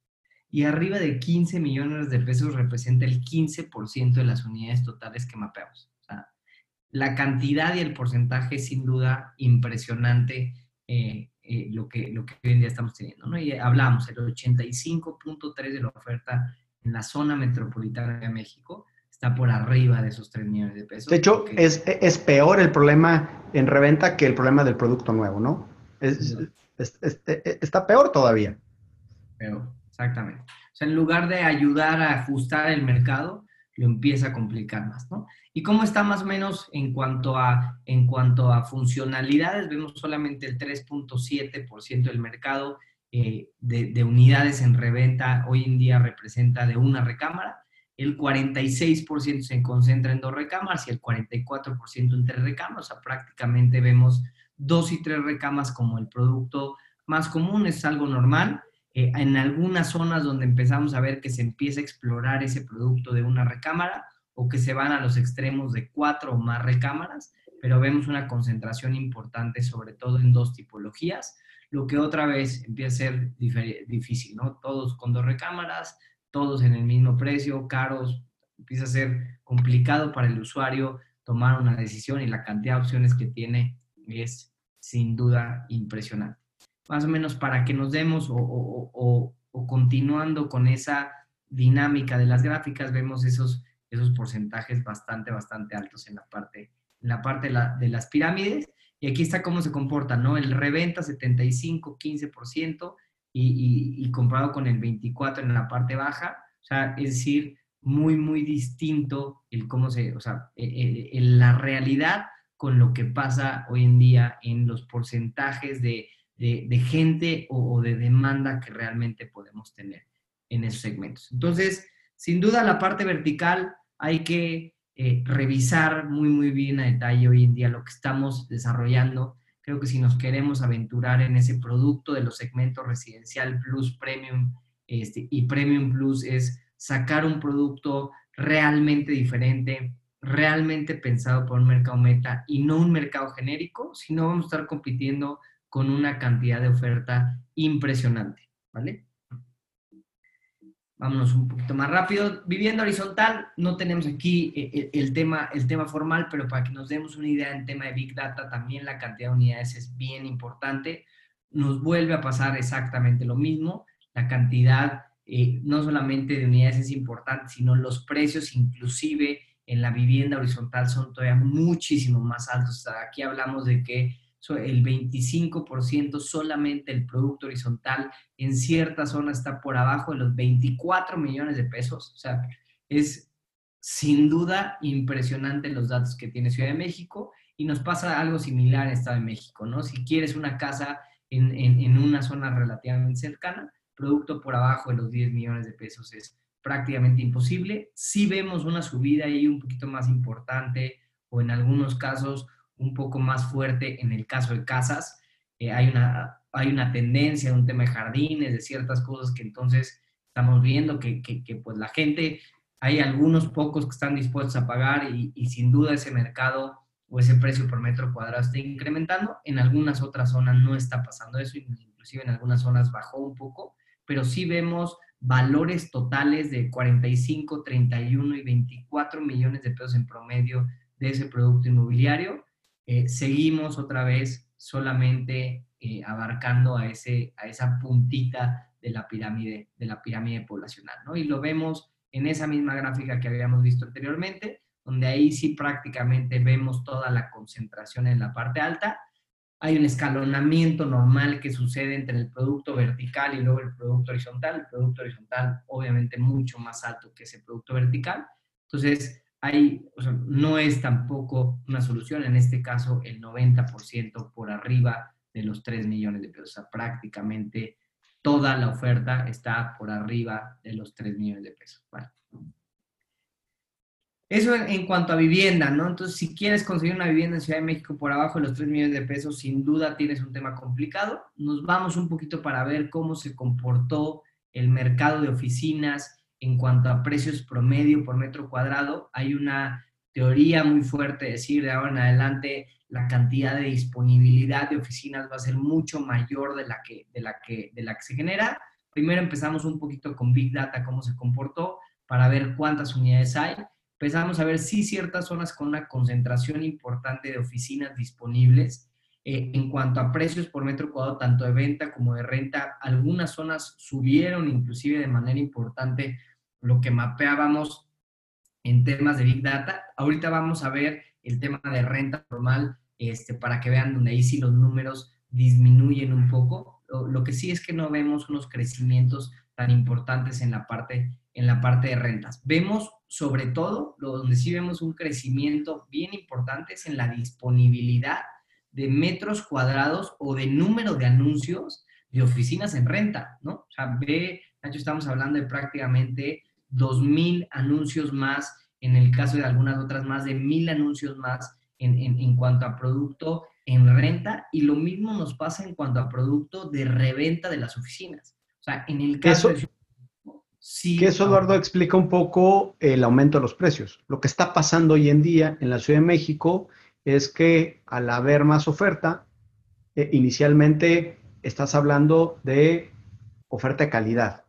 y arriba de 15 millones de pesos representa el 15% de las unidades totales que mapeamos. O sea, la cantidad y el porcentaje es sin duda impresionante eh, eh, lo, que, lo que hoy en día estamos teniendo. ¿no? Y hablamos, el 85.3 de la oferta en la zona metropolitana de México está por arriba de esos 3 millones de pesos. De hecho, es, es, peor el problema en reventa que el problema del producto nuevo, ¿no? Es, está peor todavía. Peor. Exactamente. O sea, en lugar de ayudar a ajustar el mercado, lo empieza a complicar más, ¿no? ¿Y cómo está más o menos en cuanto a, en cuanto a funcionalidades? Vemos solamente el 3.7% del mercado eh, de, de, unidades en reventa hoy en día representa de una recámara, el 46% se concentra en dos recámaras y el 44% en tres recámaras, o sea, prácticamente vemos dos y tres recámaras como el producto más común, es algo normal, eh, en algunas zonas donde empezamos a ver que se empieza a explorar ese producto de una recámara o que se van a los extremos de cuatro o más recámaras, pero vemos una concentración importante sobre todo en dos tipologías, lo que otra vez empieza a ser difícil, ¿no? Todos con dos recámaras, todos en el mismo precio, caros, empieza a ser complicado para el usuario tomar una decisión y la cantidad de opciones que tiene es sin duda impresionante más o menos para que nos demos o, continuando con esa dinámica de las gráficas, vemos esos, esos porcentajes bastante, bastante altos en la parte, en la parte de, las pirámides. Y aquí está cómo se comporta, ¿no? El reventa 75, 15%, y, comparado con el 24 en la parte baja, o sea, es decir, muy, muy distinto el cómo se, o sea, e, e, en la realidad con lo que pasa hoy en día en los porcentajes de, gente o, de demanda que realmente podemos tener en esos segmentos. Entonces, sin duda la parte vertical hay que eh, revisar muy, muy bien a detalle hoy en día lo que estamos desarrollando. Creo que si nos queremos aventurar en ese producto de los segmentos residencial plus, premium este, y premium plus es sacar un producto realmente diferente, realmente pensado por un mercado meta y no un mercado genérico, sino vamos a estar compitiendo con una cantidad de oferta impresionante, ¿vale? Vámonos un poquito más rápido. Vivienda horizontal, no tenemos aquí eh, eh, el, tema, el tema formal, pero para que nos demos una idea en tema de Big Data, también la cantidad de unidades es bien importante. Nos vuelve a pasar exactamente lo mismo. La cantidad, eh, no solamente de unidades es importante, sino los precios inclusive en la vivienda horizontal son todavía muchísimo más altos. aquí hablamos de que el 25% solamente el producto horizontal en cierta zona está por abajo de los 24 millones de pesos. O sea, es sin duda impresionante los datos que tiene Ciudad de México y nos pasa algo similar en Estado de México, ¿no? Si quieres una casa en, en una zona relativamente cercana, producto por abajo de los 10 millones de pesos es prácticamente imposible. Si vemos una subida ahí un poquito más importante o en algunos casos un poco más fuerte en el caso de casas. Eh, hay, una, hay una tendencia, un tema de jardines, de ciertas cosas que entonces estamos viendo que, que, pues la gente, hay algunos pocos que están dispuestos a pagar y, y, sin duda ese mercado o ese precio por metro cuadrado está incrementando. En algunas otras zonas no está pasando eso, inclusive en algunas zonas bajó un poco, pero sí vemos valores totales de 45, 31 y 24 millones de pesos en promedio de ese producto inmobiliario eh, seguimos otra vez solamente eh, abarcando a, ese, a esa puntita de la pirámide, de la pirámide poblacional, ¿no? Y lo vemos en esa misma gráfica que habíamos visto anteriormente, donde ahí sí prácticamente vemos toda la concentración en la parte alta. Hay un escalonamiento normal que sucede entre el producto vertical y luego el producto horizontal. El producto horizontal obviamente mucho más alto que ese producto vertical. Entonces, no es tampoco una solución, en este caso el 90% por arriba de los 3 millones de pesos, o sea, prácticamente toda la oferta está por arriba de los 3 millones de pesos. Eso en cuanto a vivienda, ¿no? Entonces, si quieres conseguir una vivienda en Ciudad de México por abajo de los 3 millones de pesos, sin duda tienes un tema complicado. Nos vamos un poquito para ver cómo se comportó el mercado de oficinas en cuanto a precios promedio por metro cuadrado, hay una teoría muy fuerte de decir de ahora en adelante la cantidad de disponibilidad de oficinas va a ser mucho mayor de la que, de la que, de la que se genera. Primero empezamos un poquito con Big Data, cómo se comportó, para ver cuántas unidades hay. Empezamos a ver si ciertas zonas con una concentración importante de oficinas disponibles. Eh, en cuanto a precios por metro cuadrado, tanto de venta como de renta, algunas zonas subieron inclusive de manera importante lo que mapeábamos en temas de Big Data. Ahorita vamos a ver el tema de renta normal este, para que vean donde ahí sí los números disminuyen un poco. Lo, que sí es que no vemos unos crecimientos tan importantes en la parte, en la parte de rentas. Vemos sobre todo, lo, donde sí vemos un crecimiento bien importante es en la disponibilidad de metros cuadrados o de número de anuncios de oficinas en renta, ¿no? O sea, ve, Nacho, estamos hablando de prácticamente 2.000 anuncios más, en el caso de algunas otras más de 1.000 anuncios más en, en, cuanto a producto en renta y lo mismo nos pasa en cuanto a producto de reventa de las oficinas. O sea, en el caso eso, Sí, que eso, Eduardo, explica un poco el aumento de los precios. Lo que está pasando hoy en día en la Ciudad de México es que al haber más oferta, eh, inicialmente estás hablando de oferta de calidad.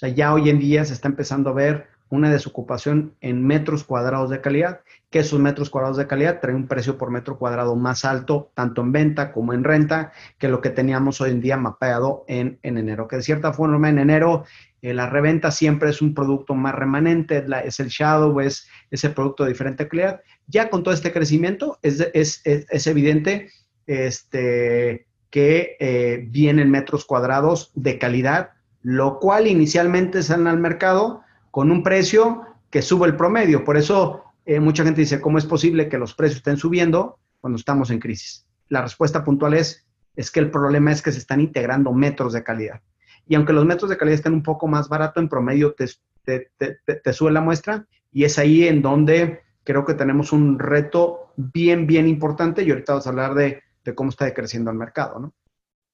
O sea, ya hoy en día se está empezando a ver una desocupación en metros cuadrados de calidad, que esos metros cuadrados de calidad traen un precio por metro cuadrado más alto, tanto en venta como en renta, que lo que teníamos hoy en día mapeado en, enero. Que de cierta forma en enero eh, la reventa siempre es un producto más remanente, es el shadow, es ese producto de diferente calidad. Ya con todo este crecimiento es, es, es, evidente este, que eh, vienen metros cuadrados de calidad, lo cual inicialmente salen al mercado con un precio que sube el promedio. Por eso eh, mucha gente dice, ¿cómo es posible que los precios estén subiendo cuando estamos en crisis? La respuesta puntual es, es que el problema es que se están integrando metros de calidad. Y aunque los metros de calidad estén un poco más barato, en promedio te, te, sube la muestra y es ahí en donde creo que tenemos un reto bien, bien importante y ahorita vamos a hablar de, cómo está decreciendo el mercado, ¿no?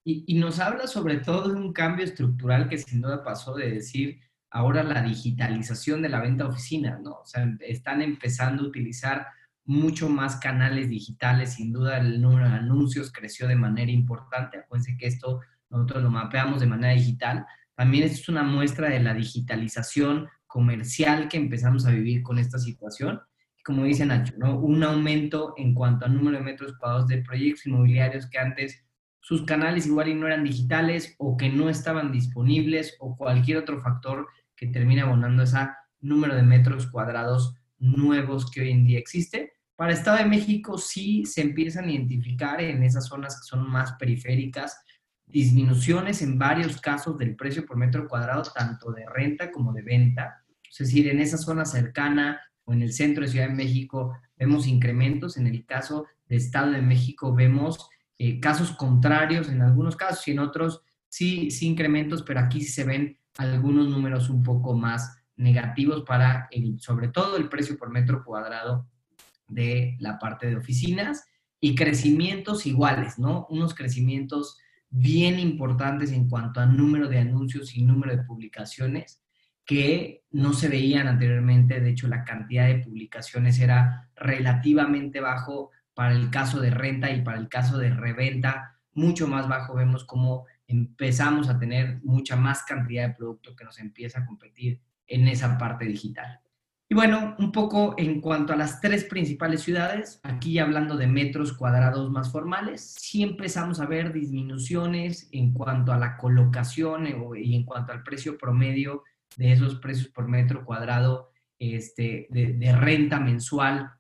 Y, y, nos habla sobre todo de un cambio estructural que sin duda pasó de decir ahora la digitalización de la venta oficina, ¿no? O sea, están empezando a utilizar mucho más canales digitales, sin duda el número de anuncios creció de manera importante, acuérdense que esto nosotros lo mapeamos de manera digital, también es una muestra de la digitalización comercial que empezamos a vivir con esta situación. Como dice Nacho, ¿no? un aumento en cuanto al número de metros cuadrados de proyectos inmobiliarios que antes sus canales igual y no eran digitales o que no estaban disponibles o cualquier otro factor que termine abonando ese número de metros cuadrados nuevos que hoy en día existe. Para Estado de México sí se empiezan a identificar en esas zonas que son más periféricas disminuciones en varios casos del precio por metro cuadrado, tanto de renta como de venta. Es decir, en esa zona cercana o en el centro de Ciudad de México vemos incrementos. En el caso de Estado de México vemos eh, casos contrarios en algunos casos y en otros sí, sí incrementos, pero aquí sí se ven algunos números un poco más negativos para el, sobre todo el precio por metro cuadrado de la parte de oficinas y crecimientos iguales, ¿no? Unos crecimientos bien importantes en cuanto a número de anuncios y número de publicaciones que no se veían anteriormente. De hecho, la cantidad de publicaciones era relativamente bajo para el caso de renta y para el caso de reventa, mucho más bajo. Vemos cómo empezamos a tener mucha más cantidad de producto que nos empieza a competir en esa parte digital. Y bueno, un poco en cuanto a las tres principales ciudades, aquí hablando de metros cuadrados más formales, sí empezamos a ver disminuciones en cuanto a la colocación eh, y en cuanto al precio promedio de esos precios por metro cuadrado este, de, renta mensual,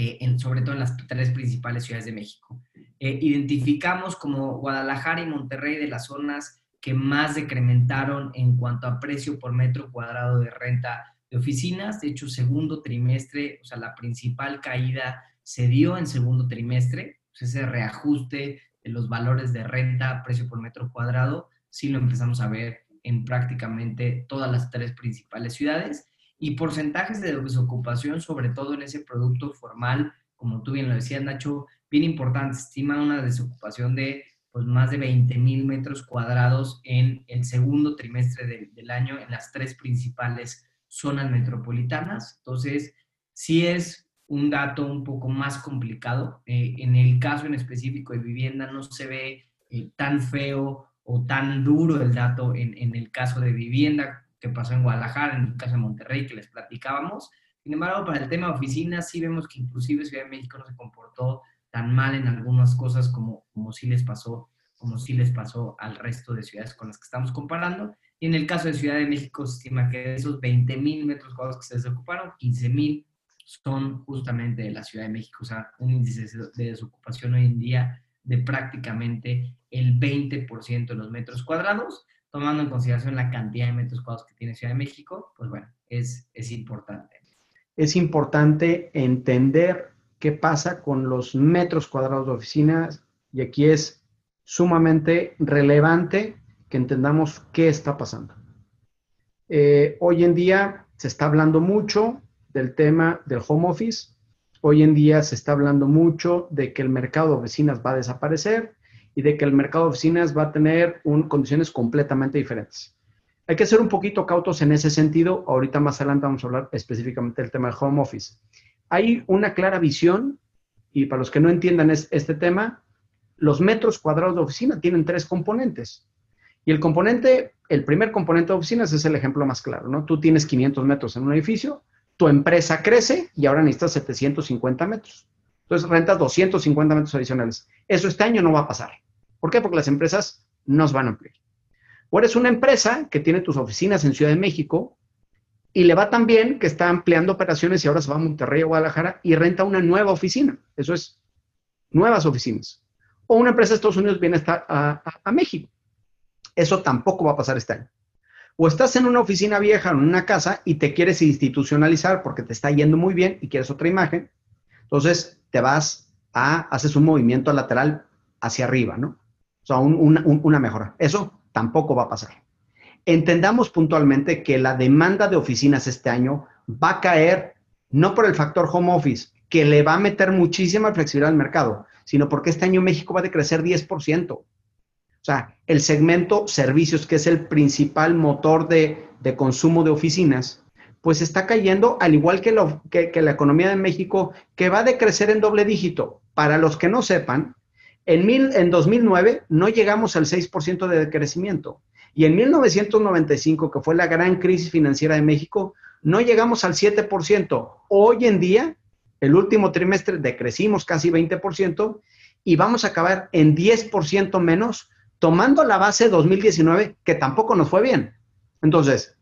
eh, en, sobre todo en las tres principales ciudades de México. Eh, identificamos como Guadalajara y Monterrey de las zonas que más decrementaron en cuanto a precio por metro cuadrado de renta de oficinas. De hecho, segundo trimestre, o sea, la principal caída se dio en segundo trimestre. Pues, ese reajuste de los valores de renta, precio por metro cuadrado, sí lo empezamos a ver en prácticamente todas las tres principales ciudades. Y porcentajes de desocupación, sobre todo en ese producto formal, como tú bien lo decías, Nacho, bien importante. estima una desocupación de pues, más de 20 mil metros cuadrados en el segundo trimestre del año en las tres principales zonas metropolitanas. Entonces, sí es un dato un poco más complicado. Eh, en el caso en específico de vivienda no se ve eh, tan feo o tan duro el dato en, en, el caso de vivienda que pasó en Guadalajara, en el caso de Monterrey que les platicábamos. Sin embargo, para el tema de oficinas sí vemos que inclusive Ciudad de México no se comportó tan mal en algunas cosas como, como sí les pasó como sí les pasó al resto de ciudades con las que estamos comparando. Y en el caso de Ciudad de México se estima que de esos 20 mil metros cuadrados que se desocuparon, 15 mil son justamente de la Ciudad de México. O sea, un índice de desocupación hoy en día de prácticamente el 20% de los metros cuadrados, tomando en consideración la cantidad de metros cuadrados que tiene Ciudad de México, pues bueno, es, es importante. Es importante entender qué pasa con los metros cuadrados de oficinas y aquí es sumamente relevante que entendamos qué está pasando. Eh, hoy en día se está hablando mucho del tema del home office. Hoy en día se está hablando mucho de que el mercado de oficinas va a desaparecer y de que el mercado de oficinas va a tener condiciones completamente diferentes. Hay que ser un poquito cautos en ese sentido. Ahorita más adelante vamos a hablar específicamente del tema del home office. Hay una clara visión y para los que no entiendan este tema, los metros cuadrados de oficina tienen tres componentes. Y el componente, el primer componente de oficinas es el ejemplo más claro, ¿no? Tú tienes 500 metros en un edificio, tu empresa crece y ahora necesitas 750 metros. Entonces rentas 250 metros adicionales. Eso este año no va a pasar. ¿Por qué? Porque las empresas no se van a ampliar. O eres una empresa que tiene tus oficinas en Ciudad de México y le va tan bien que está ampliando operaciones y ahora se va a Monterrey o Guadalajara y renta una nueva oficina. Eso es nuevas oficinas. o una empresa de Estados Unidos viene a, a, México. Eso tampoco va a pasar este año. O estás en una oficina vieja, en una casa, y te quieres institucionalizar porque te está yendo muy bien y quieres otra imagen. Entonces te vas a, haces un movimiento lateral hacia arriba, ¿no? Sea, una mejora. Eso tampoco va a pasar. Entendamos puntualmente que la demanda de oficinas este año va a caer no por el factor home office, que le va a meter muchísima flexibilidad al mercado, sino porque este año México va a decrecer 10%. O sea, el segmento servicios, que es el principal motor de, consumo de oficinas, pues está cayendo, al igual que, la economía de México, que va a decrecer en doble dígito. Para los que no sepan, en, en 2009 no llegamos al 6% de decrecimiento. Y en 1995, que fue la gran crisis financiera de México, no llegamos al 7%. Hoy en día, el último trimestre decrecimos casi 20% y vamos a acabar en 10% menos, tomando la base 2019, que tampoco nos fue bien. Entonces,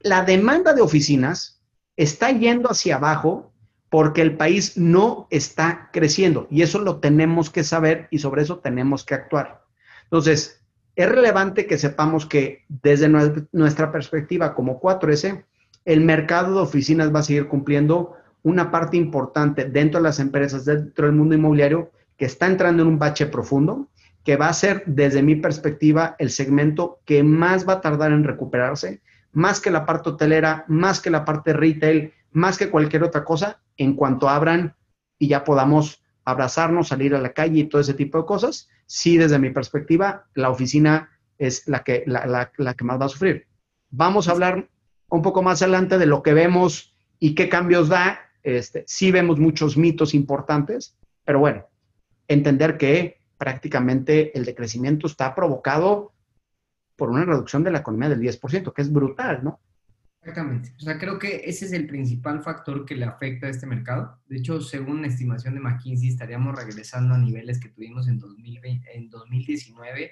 la demanda de oficinas está yendo hacia abajo porque el país no está creciendo y eso lo tenemos que saber y sobre eso tenemos que actuar. Entonces, es relevante que sepamos que desde nuestra perspectiva como 4S, el mercado de oficinas va a seguir cumpliendo una parte importante dentro de las empresas, dentro del mundo inmobiliario, que está entrando en un bache profundo, que va a ser, desde mi perspectiva, el segmento que más va a tardar en recuperarse, más que la parte hotelera, más que la parte retail, más que cualquier otra cosa, en cuanto abran y ya podamos abrazarnos, salir a la calle y todo ese tipo de cosas, sí, desde mi perspectiva, la oficina es la que, la, que más va a sufrir. Vamos a hablar un poco más adelante de lo que vemos y qué cambios da. Este, sí vemos muchos mitos importantes, pero bueno, entender que prácticamente el decrecimiento está provocado por una reducción de la economía del 10%, que es brutal, ¿no? Exactamente. O sea, creo que ese es el principal factor que le afecta a este mercado. De hecho, según la estimación de McKinsey, estaríamos regresando a niveles que tuvimos en, 2020, en 2019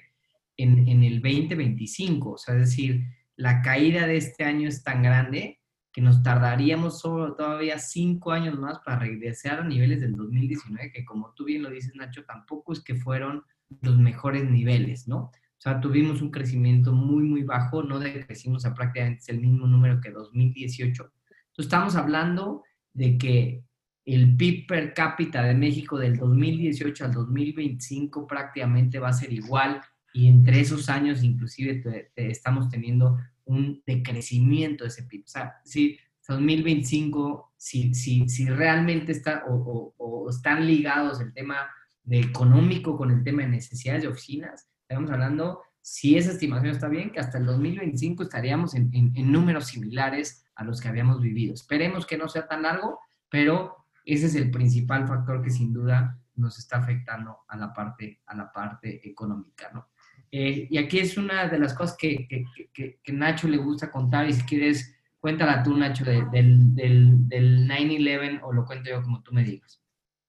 en, en el 2025. O sea, es decir, la caída de este año es tan grande que nos tardaríamos solo todavía cinco años más para regresar a niveles del 2019, que como tú bien lo dices, Nacho, tampoco es que fueron los mejores niveles, ¿no? O sea, tuvimos un crecimiento muy, muy bajo, no decrecimos a prácticamente el mismo número que 2018. Entonces, estamos hablando de que el PIB per cápita de México del 2018 al 2025 prácticamente va a ser igual y entre esos años inclusive estamos teniendo un decrecimiento de ese PIB. O sea, si 2025, si, si, si realmente está o, o están ligados el tema de económico con el tema de necesidades de oficinas, Estamos hablando, si esa estimación está bien, que hasta el 2025 estaríamos en, números similares a los que habíamos vivido. Esperemos que no sea tan largo, pero ese es el principal factor que sin duda nos está afectando a la parte, a la parte económica, ¿no? Eh, y aquí es una de las cosas que, que, que, Nacho le gusta contar y si quieres, cuéntala tú, Nacho, del, del, del 9-11 o lo cuento yo como tú me digas.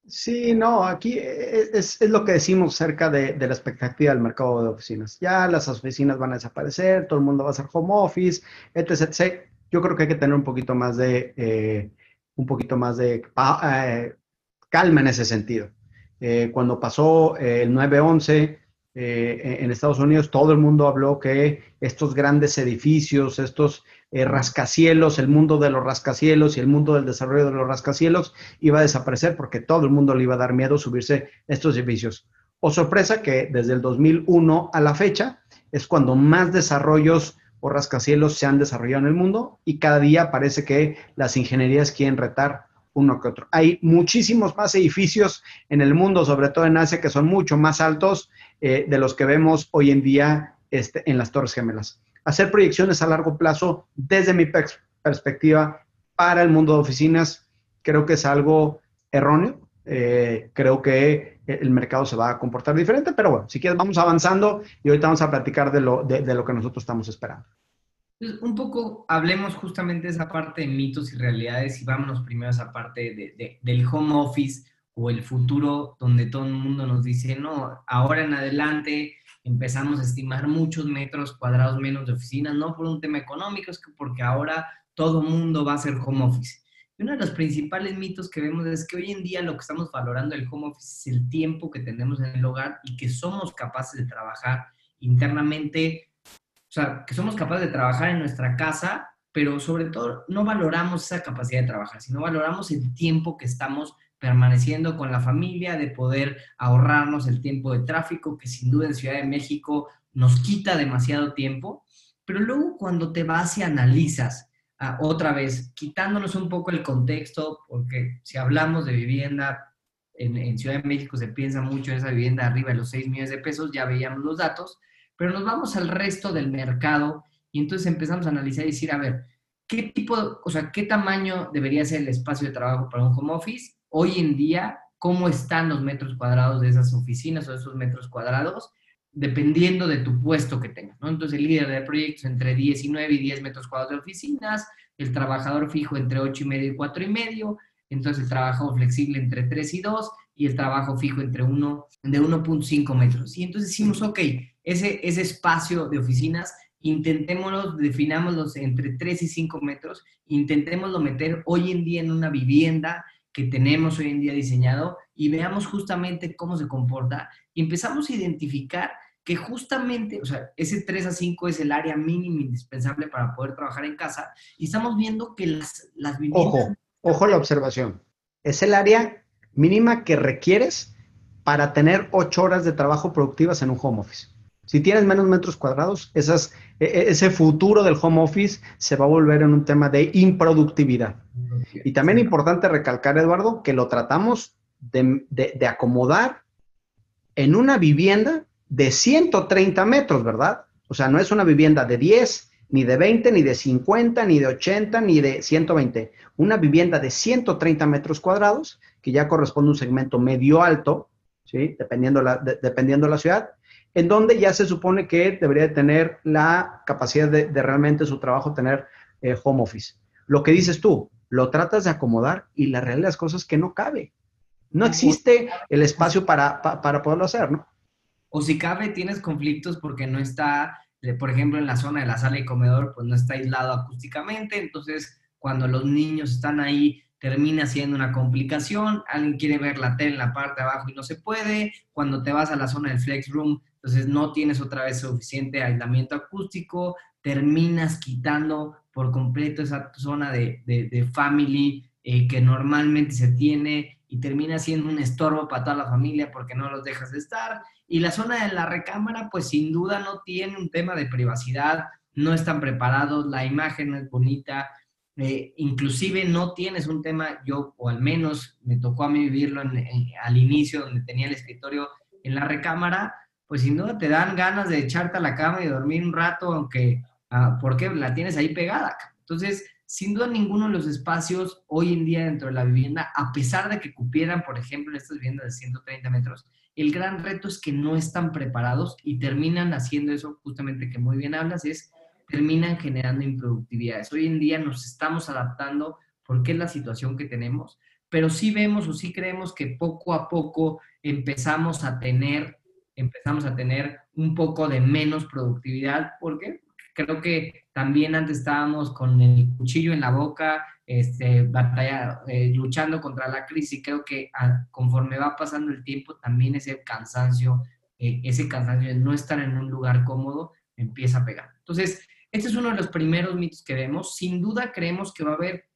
Sí, no, aquí es, lo que decimos cerca de, la expectativa del mercado de oficinas. Ya las oficinas van a desaparecer, todo el mundo va a hacer home office, etc. Yo creo que hay que tener un poquito más de, eh, un poquito más de eh, calma en ese sentido. Eh, cuando pasó el 9-11 en Estados Unidos, todo el mundo habló que estos grandes edificios, estos eh, rascacielos, el mundo de los rascacielos y el mundo del desarrollo de los rascacielos iba a desaparecer porque todo el mundo le iba a dar miedo subirse estos edificios. O sorpresa que desde el 2001 a la fecha es cuando más desarrollos o rascacielos se han desarrollado en el mundo y cada día parece que las ingenierías quieren retar uno que otro. Hay muchísimos más edificios en el mundo, sobre todo en Asia, que son mucho más altos eh, de los que vemos hoy en día este, en las Torres Gemelas hacer proyecciones a largo plazo desde mi perspectiva para el mundo de oficinas, creo que es algo erróneo. Eh, creo que el mercado se va a comportar diferente, pero bueno, si quieres vamos avanzando y ahorita vamos a platicar de lo, de, lo que nosotros estamos esperando. Un poco hablemos justamente de esa parte de mitos y realidades y vámonos primero a esa parte de, del home office o el futuro donde todo el mundo nos dice, no, ahora en adelante empezamos a estimar muchos metros cuadrados menos de oficinas, no por un tema económico, es que porque ahora todo mundo va a hacer home office. Y uno de los principales mitos que vemos es que hoy en día lo que estamos valorando el home office es el tiempo que tenemos en el hogar y que somos capaces de trabajar internamente, o sea, que somos capaces de trabajar en nuestra casa, pero sobre todo no valoramos esa capacidad de trabajar, sino valoramos el tiempo que estamos permaneciendo con la familia, de poder ahorrarnos el tiempo de tráfico, que sin duda en Ciudad de México nos quita demasiado tiempo, pero luego cuando te vas y analizas ah, otra vez, quitándonos un poco el contexto, porque si hablamos de vivienda, en, en, Ciudad de México se piensa mucho en esa vivienda arriba de los 6 millones de pesos, ya veíamos los datos, pero nos vamos al resto del mercado y entonces empezamos a analizar y decir, a ver, ¿qué tipo, o sea, qué tamaño debería ser el espacio de trabajo para un home office? Hoy en día, ¿cómo están los metros cuadrados de esas oficinas o esos metros cuadrados? dependiendo de tu puesto que tengas. Entonces, el líder de proyectos entre 19 y 10 metros cuadrados de oficinas, el trabajador fijo entre 8 y medio y 4 y medio, entonces el trabajador flexible entre 3 y 2 y el trabajo fijo entre 1 de 1.5 metros. Y entonces decimos, ok, ese, ese espacio de oficinas, intentémoslo, definámoslo entre 3 y 5 metros, intentémoslo meter hoy en día en una vivienda que tenemos hoy en día diseñado y veamos justamente cómo se comporta y empezamos a identificar que justamente, o sea, ese 3 a 5 es el área mínima indispensable para poder trabajar en casa y estamos viendo que las, las viviendas... Ojo, ojo la observación. Es el área mínima que requieres para tener 8 horas de trabajo productivas en un home office. Si tienes menos metros cuadrados, esas, e, e, ese futuro del home office se va a volver en un tema de improductividad. Y también importante recalcar, Eduardo, que lo tratamos de, acomodar en una vivienda de 130 metros, ¿verdad? O sea, no es una vivienda de 10, ni de 20, ni de 50, ni de 80, ni de 120. Una vivienda de 130 metros cuadrados, que ya corresponde a un segmento medio alto, ¿sí? Dependiendo la, dependiendo la ciudad, en donde ya se supone que debería tener la capacidad de, realmente su trabajo tener eh, home office. Lo que dices tú, lo tratas de acomodar y la realidad de las cosas es que no cabe. No existe el espacio para, para, poderlo hacer, ¿no? O si cabe, tienes conflictos porque no está, por ejemplo, en la zona de la sala y comedor, pues no está aislado acústicamente, entonces cuando los niños están ahí termina siendo una complicación, alguien quiere ver la tele en la parte de abajo y no se puede, cuando te vas a la zona del flex room, entonces no tienes otra vez suficiente aislamiento acústico, terminas quitando por completo esa zona de, de, family eh, que normalmente se tiene y termina siendo un estorbo para toda la familia porque no los dejas de estar. Y la zona de la recámara, pues sin duda no tiene un tema de privacidad, no están preparados, la imagen no es bonita, eh, inclusive no tienes un tema, yo, o al menos me tocó a mí vivirlo al inicio, donde tenía el escritorio en la recámara, pues sin duda te dan ganas de echarte a la cama y dormir un rato, aunque, ah, porque la tienes ahí pegada. Entonces, sin duda ninguno de los espacios hoy en día dentro de la vivienda, a pesar de que cupieran, por ejemplo, estas viviendas de 130 metros, el gran reto es que no están preparados y terminan haciendo eso justamente que muy bien hablas, es terminan generando improductividades. Hoy en día nos estamos adaptando porque es la situación que tenemos, pero sí vemos o sí creemos que poco a poco empezamos a tener, empezamos a tener un poco de menos productividad, porque creo que también antes estábamos con el cuchillo en la boca, este, batalla, eh, luchando contra la crisis. Creo que ah, conforme va pasando el tiempo, también ese cansancio, eh, ese cansancio de no estar en un lugar cómodo, empieza a pegar. Entonces, este es uno de los primeros mitos que vemos. Sin duda creemos que va a haber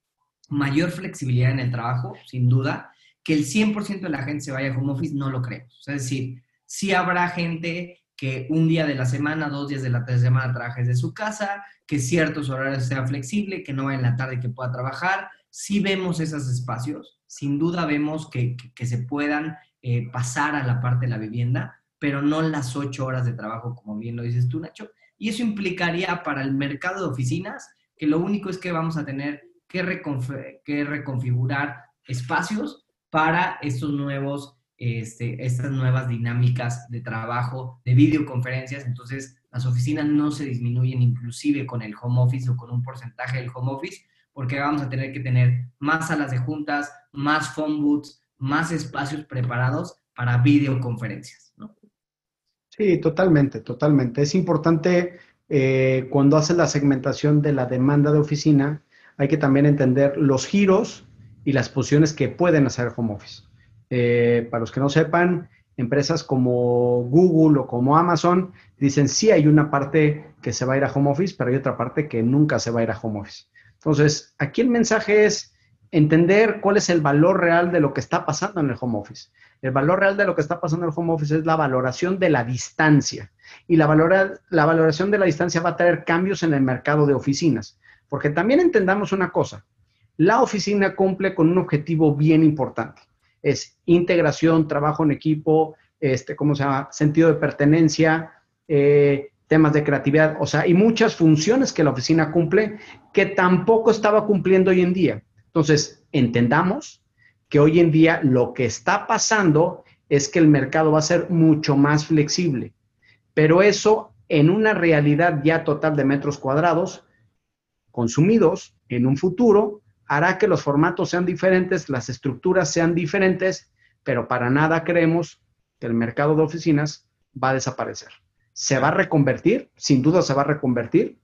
mayor flexibilidad en el trabajo, sin duda. Que el 100% de la gente se vaya a home office, no lo creemos. es decir, sí habrá gente que un día de la semana, dos días de la semana trabajes de su casa, que ciertos horarios sean flexibles, que no vaya en la tarde que pueda trabajar. Si vemos esos espacios, sin duda vemos que, se puedan eh, pasar a la parte de la vivienda, pero no las ocho horas de trabajo, como bien lo dices tú, Nacho. Y eso implicaría para el mercado de oficinas que lo único es que vamos a tener que, reconfigurar espacios para estos nuevos este, estas nuevas dinámicas de trabajo, de videoconferencias, entonces las oficinas no se disminuyen inclusive con el home office o con un porcentaje del home office, porque vamos a tener que tener más salas de juntas, más phone booths, más espacios preparados para videoconferencias. Sí, totalmente, totalmente. Es importante eh, cuando hace la segmentación de la demanda de oficina, hay que también entender los giros y las posiciones que pueden hacer home office. Eh, para los que no sepan, empresas como Google o como Amazon dicen sí hay una parte que se va a ir a home office, pero hay otra parte que nunca se va a ir a home office. Entonces, aquí el mensaje es entender cuál es el valor real de lo que está pasando en el home office. El valor real de lo que está pasando en el home office es la valoración de la distancia. Y la, valoración de la distancia va a traer cambios en el mercado de oficinas. Porque también entendamos una cosa, la oficina cumple con un objetivo bien importante. Es integración, trabajo en equipo, este, ¿cómo se llama? Sentido de pertenencia, eh, temas de creatividad, o sea, hay muchas funciones que la oficina cumple que tampoco estaba cumpliendo hoy en día. Entonces, entendamos que hoy en día lo que está pasando es que el mercado va a ser mucho más flexible, pero eso en una realidad ya total de metros cuadrados consumidos en un futuro hará que los formatos sean diferentes, las estructuras sean diferentes, pero para nada creemos que el mercado de oficinas va a desaparecer. ¿Se va a reconvertir? Sin duda se va a reconvertir.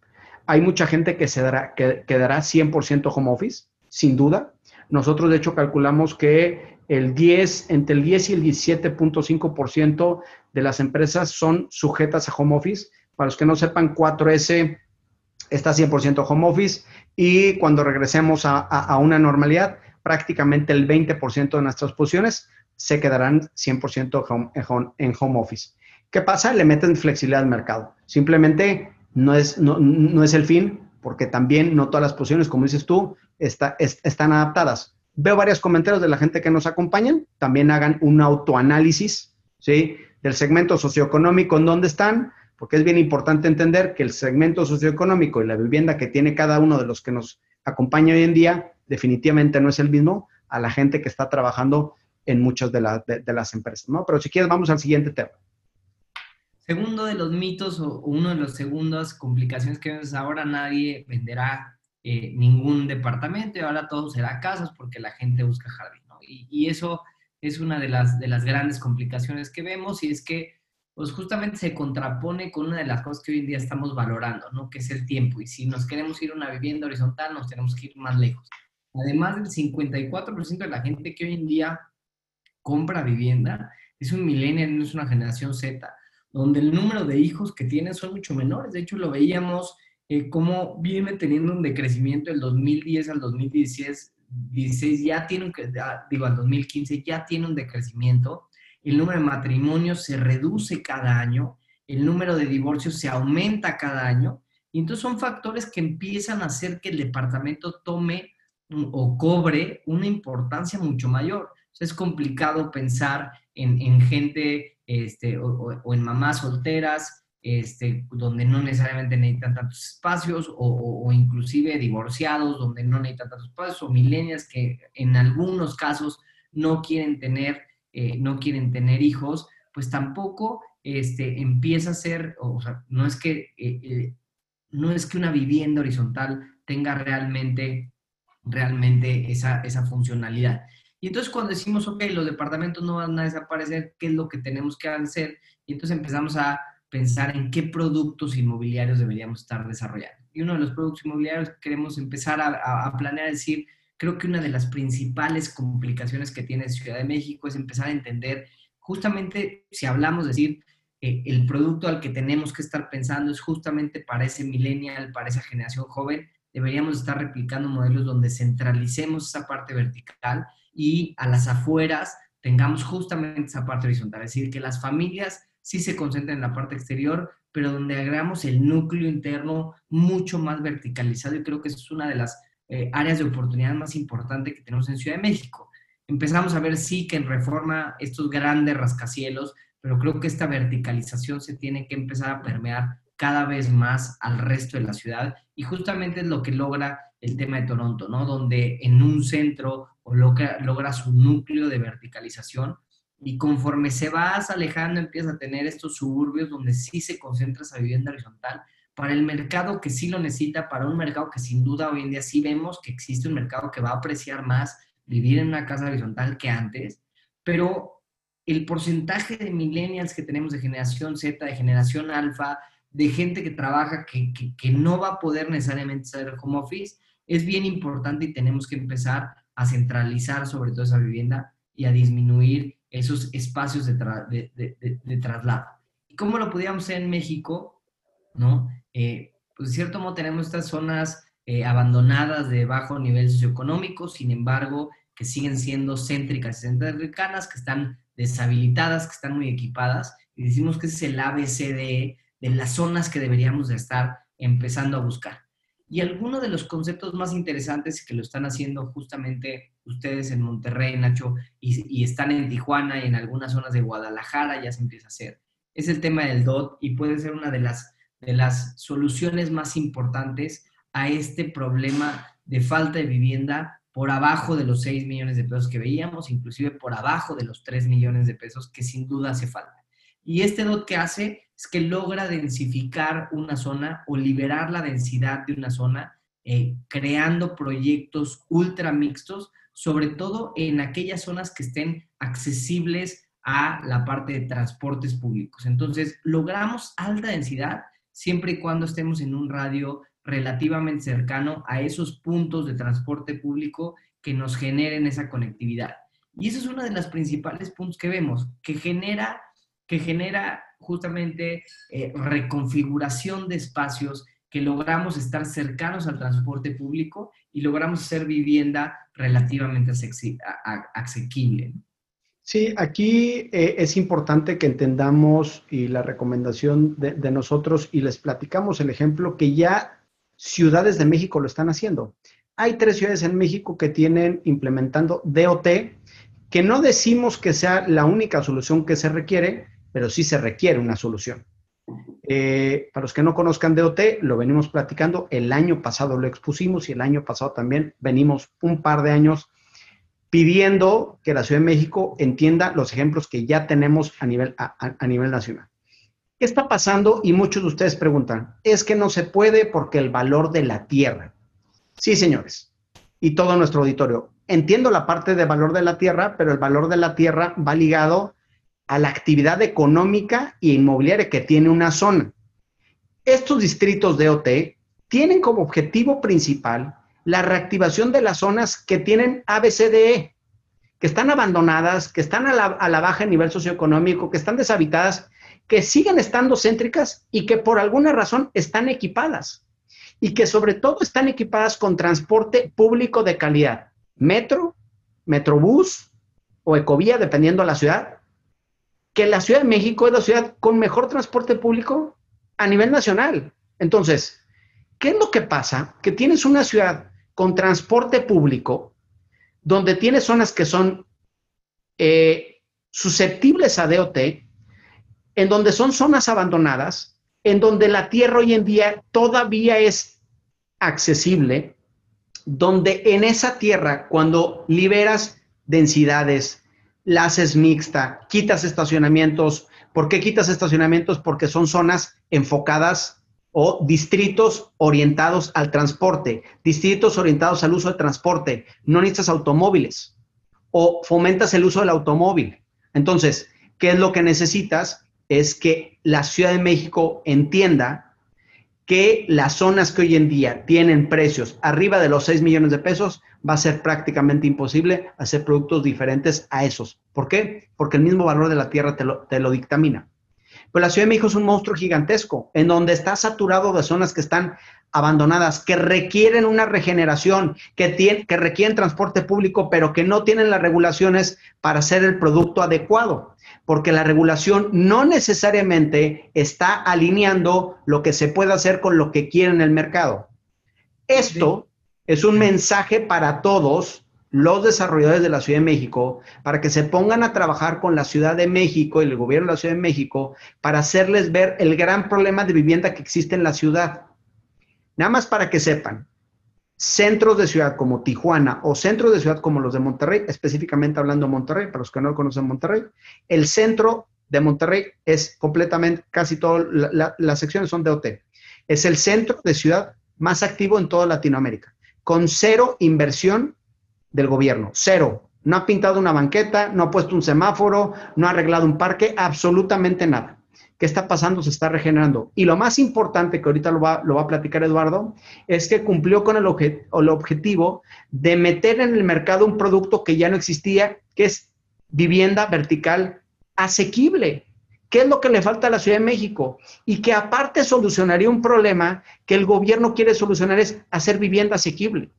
Hay mucha gente que, se dará, que quedará 100% home office, sin duda. Nosotros, de hecho, calculamos que el 10, entre el 10 y el 17.5% de las empresas son sujetas a home office. Para los que no sepan, 4S está 100% home office y cuando regresemos a, una normalidad, prácticamente el 20% de nuestras posiciones se quedarán 100% en home office. ¿Qué pasa? Le meten flexibilidad al mercado. Simplemente no es, no, es el fin, porque también no todas las posiciones, como dices tú, está, están adaptadas. Veo varios comentarios de la gente que nos acompañan. También hagan un autoanálisis, ¿sí? Del segmento socioeconómico en donde están, porque es bien importante entender que el segmento socioeconómico y la vivienda que tiene cada uno de los que nos acompaña hoy en día definitivamente no es el mismo a la gente que está trabajando en muchas de, las empresas, ¿no? Pero si quieres, vamos al siguiente tema. Segundo de los mitos o uno de los segundas complicaciones que vemos ahora, nadie venderá eh, ningún departamento y ahora todo será casas porque la gente busca jardín, ¿no? Y, y, eso es una de las, de las grandes complicaciones que vemos y es que pues justamente se contrapone con una de las cosas que hoy en día estamos valorando, ¿no? Que es el tiempo. Y si nos queremos ir a una vivienda horizontal, nos tenemos que ir más lejos. Además del 54% de la gente que hoy en día compra vivienda es un millennial, no es una generación Z, donde el número de hijos que tienen son mucho menores. De hecho, lo veíamos eh, como viene teniendo un decrecimiento del 2010 al 2016, 16 ya tiene un, digo, al 2015 ya tiene un decrecimiento el número de matrimonios se reduce cada año, el número de divorcios se aumenta cada año, y entonces son factores que empiezan a hacer que el departamento tome o cobre una importancia mucho mayor. es complicado pensar en, gente este, o, en mamás solteras, este, donde no necesariamente necesitan tantos espacios, o, o, inclusive divorciados, donde no necesitan tantos espacios, o milenias que en algunos casos no quieren tener eh, no quieren tener hijos, pues tampoco este, empieza a ser, o sea, no es que, eh, eh, no es que una vivienda horizontal tenga realmente, realmente esa, esa funcionalidad. Y entonces cuando decimos, ok, los departamentos no van a desaparecer, ¿qué es lo que tenemos que hacer? Y entonces empezamos a pensar en qué productos inmobiliarios deberíamos estar desarrollando. Y uno de los productos inmobiliarios que queremos empezar a, a planear es decir, creo que una de las principales complicaciones que tiene Ciudad de México es empezar a entender, justamente si hablamos de decir, eh, el producto al que tenemos que estar pensando es justamente para ese millennial, para esa generación joven, deberíamos estar replicando modelos donde centralicemos esa parte vertical y a las afueras tengamos justamente esa parte horizontal, es decir, que las familias sí se concentren en la parte exterior, pero donde agregamos el núcleo interno mucho más verticalizado y creo que eso es una de las eh, áreas de oportunidad más importantes que tenemos en Ciudad de México. Empezamos a ver, sí, que en reforma estos grandes rascacielos, pero creo que esta verticalización se tiene que empezar a permear cada vez más al resto de la ciudad y justamente es lo que logra el tema de Toronto, ¿no? Donde en un centro logra, su núcleo de verticalización y conforme se vas alejando empieza a tener estos suburbios donde sí se concentra esa vivienda horizontal, para el mercado que sí lo necesita, para un mercado que sin duda hoy en día sí vemos que existe un mercado que va a apreciar más vivir en una casa horizontal que antes, pero el porcentaje de millennials que tenemos de generación Z, de generación alfa, de gente que trabaja que, que, no va a poder necesariamente ser home office, es bien importante y tenemos que empezar a centralizar sobre todo esa vivienda y a disminuir esos espacios de, traslado. ¿Y cómo lo podíamos hacer en México? ¿No? Eh, pues de cierto modo tenemos estas zonas eh, abandonadas de bajo nivel socioeconómico, sin embargo, que siguen siendo céntricas y cercanas, que están deshabilitadas, que están muy equipadas, y decimos que ese es el ABCDE de las zonas que deberíamos de estar empezando a buscar. Y alguno de los conceptos más interesantes que lo están haciendo justamente ustedes en Monterrey, Nacho, y, están en Tijuana y en algunas zonas de Guadalajara ya se empieza a hacer, es el tema del DOT y puede ser una de las, de las soluciones más importantes a este problema de falta de vivienda por abajo de los 6 millones de pesos que veíamos, inclusive por abajo de los 3 millones de pesos que sin duda hace falta. Y este DOT que hace es que logra densificar una zona o liberar la densidad de una zona, eh, creando proyectos ultra mixtos, sobre todo en aquellas zonas que estén accesibles a la parte de transportes públicos. Entonces, logramos alta densidad siempre y cuando estemos en un radio relativamente cercano a esos puntos de transporte público que nos generen esa conectividad. Y eso es uno de los principales puntos que vemos, que genera, que genera justamente eh, reconfiguración de espacios, que logramos estar cercanos al transporte público y logramos hacer vivienda relativamente asequible. Sí, aquí eh, es importante que entendamos y la recomendación de, nosotros y les platicamos el ejemplo que ya ciudades de México lo están haciendo. Hay tres ciudades en México que tienen implementando DOT, que no decimos que sea la única solución que se requiere, pero sí se requiere una solución. Eh, para los que no conozcan DOT, lo venimos platicando, el año pasado lo expusimos y el año pasado también venimos un par de años pidiendo que la Ciudad de México entienda los ejemplos que ya tenemos a nivel, a, nivel nacional. ¿Qué está pasando? Y muchos de ustedes preguntan, es que no se puede porque el valor de la tierra. Sí, señores, y todo nuestro auditorio. Entiendo la parte de valor de la tierra, pero el valor de la tierra va ligado a la actividad económica y inmobiliaria que tiene una zona. Estos distritos de OT tienen como objetivo principal la reactivación de las zonas que tienen ABCDE, que están abandonadas, que están a la, a la baja nivel socioeconómico, que están deshabitadas, que siguen estando céntricas y que por alguna razón están equipadas y que sobre todo están equipadas con transporte público de calidad, metro, metrobús o ecovía, dependiendo de la ciudad, que la Ciudad de México es la ciudad con mejor transporte público a nivel nacional. Entonces, ¿qué es lo que pasa? Que tienes una ciudad con transporte público donde tienes zonas que son eh, susceptibles a DOT, en donde son zonas abandonadas, en donde la tierra hoy en día todavía es accesible, donde en esa tierra, cuando liberas densidades, la haces mixta, quitas estacionamientos. ¿Por qué quitas estacionamientos? Porque son zonas enfocadas o distritos orientados al transporte, distritos orientados al uso de transporte. No necesitas automóviles o fomentas el uso del automóvil. Entonces, ¿qué es lo que necesitas? Es que la Ciudad de México entienda que las zonas que hoy en día tienen precios arriba de los 6 millones de pesos, va a ser prácticamente imposible hacer productos diferentes a esos. ¿Por qué? Porque el mismo valor de la tierra te lo, dictamina. Pues la Ciudad de México es un monstruo gigantesco, en donde está saturado de zonas que están abandonadas, que requieren una regeneración, que, que requieren transporte público, pero que no tienen las regulaciones para hacer el producto adecuado porque la regulación no necesariamente está alineando lo que se puede hacer con lo que quiere en el mercado. Esto es un mensaje para todos los desarrolladores de la Ciudad de México para que se pongan a trabajar con la Ciudad de México y el gobierno de la Ciudad de México para hacerles ver el gran problema de vivienda que existe en la ciudad. Nada más para que sepan, centros de ciudad como Tijuana o centros de ciudad como los de Monterrey, específicamente hablando de Monterrey, para los que no conocen Monterrey, el centro de Monterrey es completamente, casi todas las secciones son de OT. Es el centro de ciudad más activo en toda Latinoamérica, con cero inversión del gobierno, cero. No ha pintado una banqueta, no ha puesto un semáforo, no ha arreglado un parque, absolutamente nada. ¿Qué está pasando? Se está regenerando. Y lo más importante, que ahorita lo va, lo va a platicar Eduardo, es que cumplió con el, el objetivo de meter en el mercado un producto que ya no existía, que es vivienda vertical asequible. ¿Qué es lo que le falta a la Ciudad de México? Y que aparte solucionaría un problema que el gobierno quiere solucionar es hacer vivienda asequible.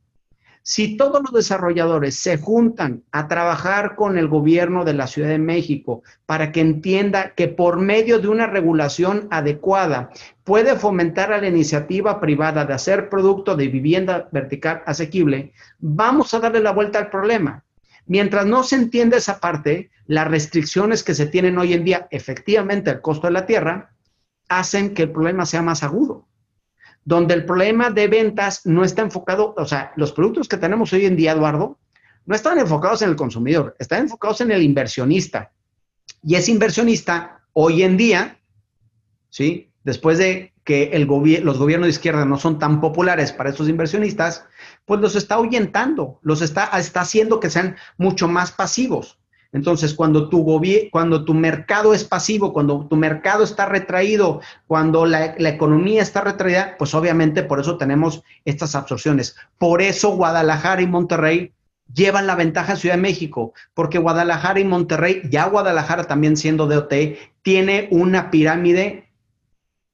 Si todos los desarrolladores se juntan a trabajar con el gobierno de la Ciudad de México para que entienda que por medio de una regulación adecuada puede fomentar a la iniciativa privada de hacer producto de vivienda vertical asequible, vamos a darle la vuelta al problema. Mientras no se entienda esa parte, las restricciones que se tienen hoy en día, efectivamente, el costo de la tierra, hacen que el problema sea más agudo donde el problema de ventas no está enfocado, o sea, los productos que tenemos hoy en día, Eduardo, no están enfocados en el consumidor, están enfocados en el inversionista. Y ese inversionista, hoy en día, ¿sí? Después de que los gobiernos de izquierda no son tan populares para esos inversionistas, pues los está ahuyentando, los está haciendo que sean mucho más pasivos. Entonces, cuando tu, cuando tu mercado es pasivo, cuando tu mercado está retraído, cuando la, la, economía está retraída, pues obviamente por eso tenemos estas absorciones. Por eso Guadalajara y Monterrey llevan la ventaja a Ciudad de México, porque Guadalajara y Monterrey, ya Guadalajara también siendo DOT, tiene una pirámide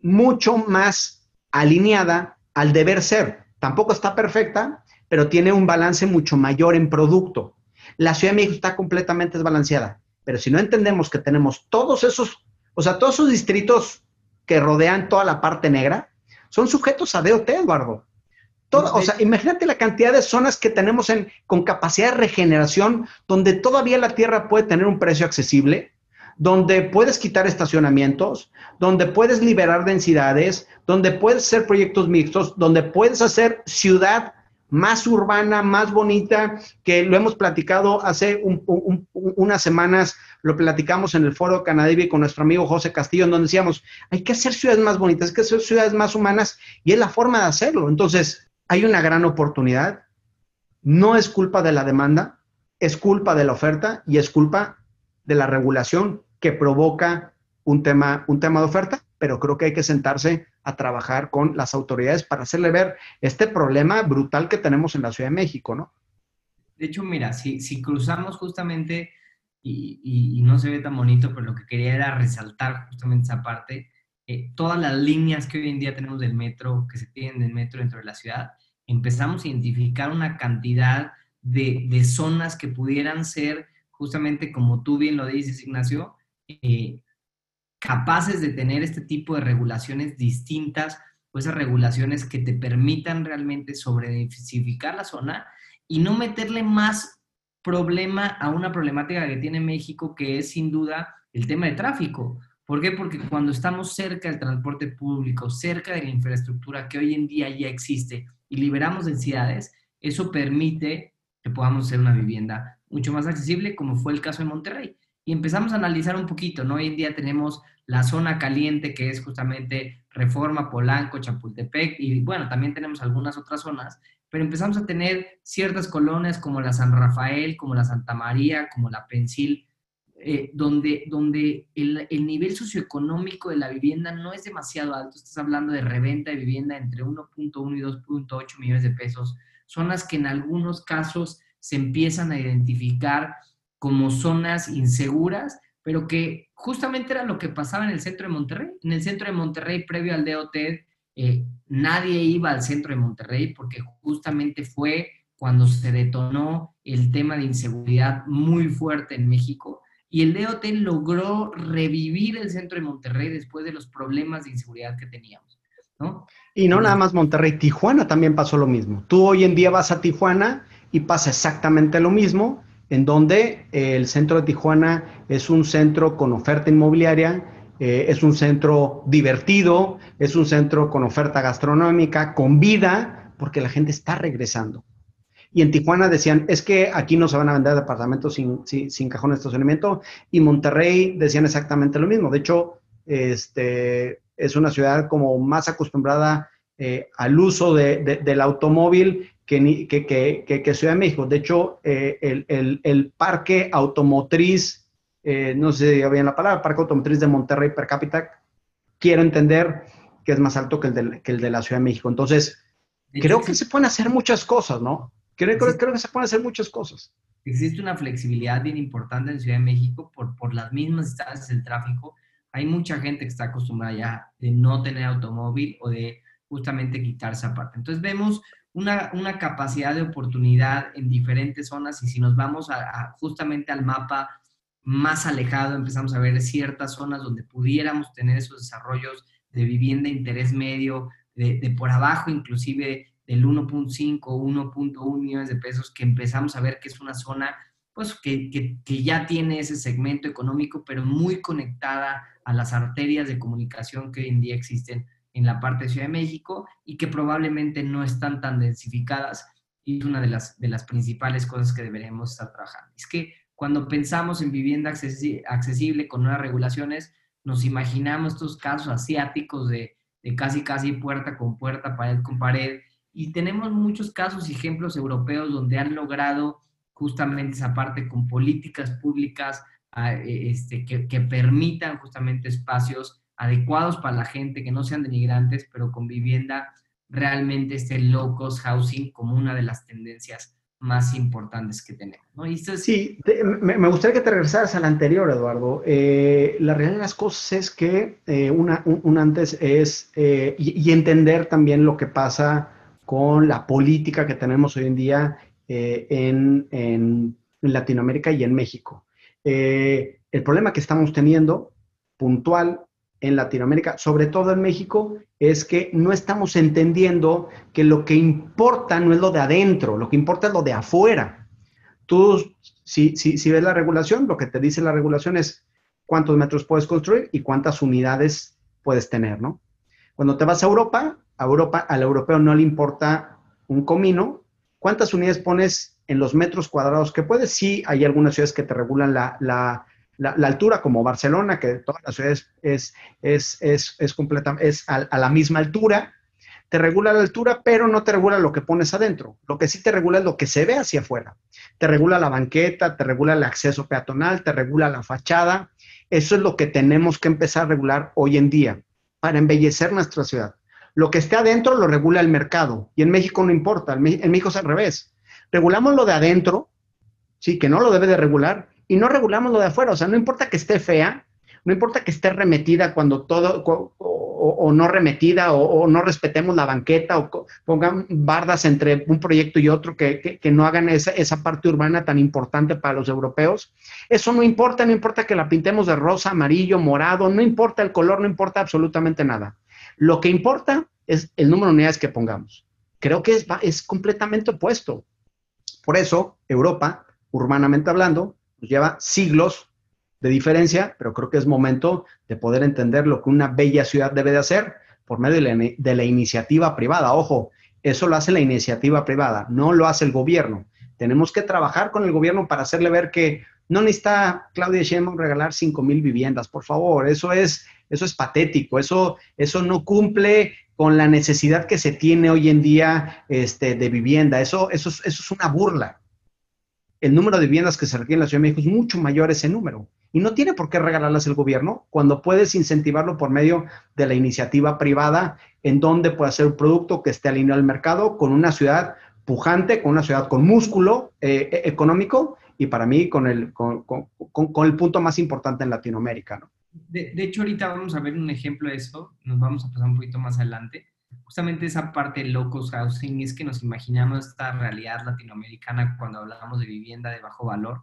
mucho más alineada al deber ser. Tampoco está perfecta, pero tiene un balance mucho mayor en producto. La Ciudad de México está completamente desbalanceada, pero si no entendemos que tenemos todos esos, o sea, todos esos distritos que rodean toda la parte negra, son sujetos a DOT, Eduardo. Todo, o sea, imagínate la cantidad de zonas que tenemos en, con capacidad de regeneración, donde todavía la tierra puede tener un precio accesible, donde puedes quitar estacionamientos, donde puedes liberar densidades, donde puedes hacer proyectos mixtos, donde puedes hacer ciudad más urbana, más bonita, que lo hemos platicado hace unas semanas, lo platicamos en el foro Canadivi con nuestro amigo José Castillo, en donde decíamos, hay que hacer ciudades más bonitas, hay que hacer ciudades más humanas, y es la forma de hacerlo. Entonces, hay una gran oportunidad, no es culpa de la demanda, es culpa de la oferta y es culpa de la regulación que provoca un tema, un tema de oferta, pero creo que hay que sentarse a trabajar con las autoridades para hacerle ver este problema brutal que tenemos en la Ciudad de México, ¿no? De hecho, mira, si, si cruzamos justamente, y, no se ve tan bonito, pero lo que quería era resaltar justamente esa parte, eh, todas las líneas que hoy en día tenemos del metro, que se tienen del metro dentro de la ciudad, empezamos a identificar una cantidad de, de zonas que pudieran ser, justamente como tú bien lo dices, Ignacio, eh, capaces de tener este tipo de regulaciones distintas o esas regulaciones que te permitan realmente sobrediversificar la zona y no meterle más problema a una problemática que tiene México, que es sin duda el tema de tráfico. ¿Por qué? Porque cuando estamos cerca del transporte público, cerca de la infraestructura que hoy en día ya existe y liberamos densidades, eso permite que podamos hacer una vivienda mucho más accesible, como fue el caso de Monterrey y empezamos a analizar un poquito, ¿no? Hoy en día tenemos la zona caliente, que es justamente Reforma, Polanco, Chapultepec, y bueno, también tenemos algunas otras zonas, pero empezamos a tener ciertas colonias como la San Rafael, como la Santa María, como la Pensil, eh, donde, donde el, el, nivel socioeconómico de la vivienda no es demasiado alto. Estás hablando de reventa de vivienda entre 1.1 y 2.8 millones de pesos. Zonas que en algunos casos se empiezan a identificar como zonas inseguras, pero que justamente era lo que pasaba en el centro de Monterrey. En el centro de Monterrey, previo al DOT, eh, nadie iba al centro de Monterrey porque justamente fue cuando se detonó el tema de inseguridad muy fuerte en México. Y el DOT logró revivir el centro de Monterrey después de los problemas de inseguridad que teníamos. ¿no? Y no nada más Monterrey, Tijuana también pasó lo mismo. Tú hoy en día vas a Tijuana y pasa exactamente lo mismo en donde eh, el centro de Tijuana es un centro con oferta inmobiliaria, eh, es un centro divertido, es un centro con oferta gastronómica, con vida, porque la gente está regresando. Y en Tijuana decían, es que aquí no se van a vender departamentos sin, sin, cajón de estacionamiento. Y Monterrey decían exactamente lo mismo. De hecho, este, es una ciudad como más acostumbrada eh, al uso del automóvil que, que, que, Ciudad de México. De hecho, eh, el, parque automotriz, eh, no sé si bien la palabra, parque automotriz de Monterrey per cápita, quiero entender que es más alto que el de, que el de la Ciudad de México. Entonces, creo que se pueden hacer muchas cosas, ¿no? Creo, creo, que se pueden hacer muchas cosas. Existe una flexibilidad bien importante en Ciudad de México por, por las mismas distancias del tráfico. Hay mucha gente que está acostumbrada ya de no tener automóvil o de justamente quitarse aparte. Entonces vemos una, una, capacidad de oportunidad en diferentes zonas y si nos vamos justamente al mapa más alejado, empezamos a ver ciertas zonas donde pudiéramos tener esos desarrollos de vivienda interés medio, de, de por abajo inclusive del 1.5, 1.1 millones de pesos, que empezamos a ver que es una zona pues que, que, que, ya tiene ese segmento económico, pero muy conectada a las arterias de comunicación que hoy en día existen en la parte de Ciudad de México y que probablemente no están tan densificadas y es una de las, de las principales cosas que deberemos estar trabajando. Es que cuando pensamos en vivienda accesible con nuevas regulaciones, nos imaginamos estos casos asiáticos de, casi casi puerta con puerta, pared con pared, y tenemos muchos casos y ejemplos europeos donde han logrado justamente esa parte con políticas públicas ah, e, este, que, permitan justamente espacios adecuados para la gente, que no sean denigrantes, pero con vivienda realmente este low cost housing como una de las tendencias más importantes que tenemos. Sí, me, gustaría que te regresaras al anterior, Eduardo. Eh, la realidad de las cosas es que eh, una, un, antes es, eh, y, y, entender también lo que pasa con la política que tenemos hoy en día eh, en, Latinoamérica y en México. El problema que estamos teniendo puntual en Latinoamérica, sobre todo en México, es que no estamos entendiendo que lo que importa no es lo de adentro, lo que importa es lo de afuera. Tú, si, si, si ves la regulación, lo que te dice la regulación es cuántos metros puedes construir y cuántas unidades puedes tener, ¿no? Cuando te vas a Europa, a Europa, al europeo no le importa un comino. ¿Cuántas unidades pones en los metros cuadrados que puedes? Sí, hay algunas ciudades que te regulan la, la, la, altura, como Barcelona, que todas las ciudades es, es, es, es, completa, es a, a, la misma altura. Te regula la altura, pero no te regula lo que pones adentro. Lo que sí te regula es lo que se ve hacia afuera. Te regula la banqueta, te regula el acceso peatonal, te regula la fachada. Eso es lo que tenemos que empezar a regular hoy en día para embellecer nuestra ciudad. Lo que esté adentro lo regula el mercado y en México no importa, en México es al revés. Regulamos lo de adentro, sí, que no lo debe de regular, y no regulamos lo de afuera. O sea, no importa que esté fea, no importa que esté remetida cuando todo, o, no remetida, o, no respetemos la banqueta, o pongan bardas entre un proyecto y otro que, no hagan esa, esa, parte urbana tan importante para los europeos. Eso no importa, no importa que la pintemos de rosa, amarillo, morado, no importa el color, no importa absolutamente nada. Lo que importa es el número de unidades que pongamos. Creo que es, es completamente opuesto. Por eso, Europa, urbanamente hablando, nos lleva siglos de diferencia, pero creo que es momento de poder entender lo que una bella ciudad debe de hacer por medio de la, de la iniciativa privada. Ojo, eso lo hace la iniciativa privada, no lo hace el gobierno. Tenemos que trabajar con el gobierno para hacerle ver que no necesita Claudia Sheinbaum regalar 5 mil viviendas, por favor. Eso es eso es patético, eso, eso no cumple con la necesidad que se tiene hoy en día este, de vivienda, eso, eso, eso es una burla. El número de viviendas que se requiere en la Ciudad de México es mucho mayor ese número. Y no tiene por qué regalarlas el gobierno cuando puedes incentivarlo por medio de la iniciativa privada, en donde puede ser un producto que esté alineado al mercado con una ciudad pujante, con una ciudad con músculo eh, e, económico y para mí con el, con, con, con el punto más importante en Latinoamérica. ¿no? de, hecho, ahorita vamos a ver un ejemplo de eso, nos vamos a pasar un poquito más adelante. Justamente esa parte de locos housing es que nos imaginamos esta realidad latinoamericana cuando hablamos de vivienda de bajo valor,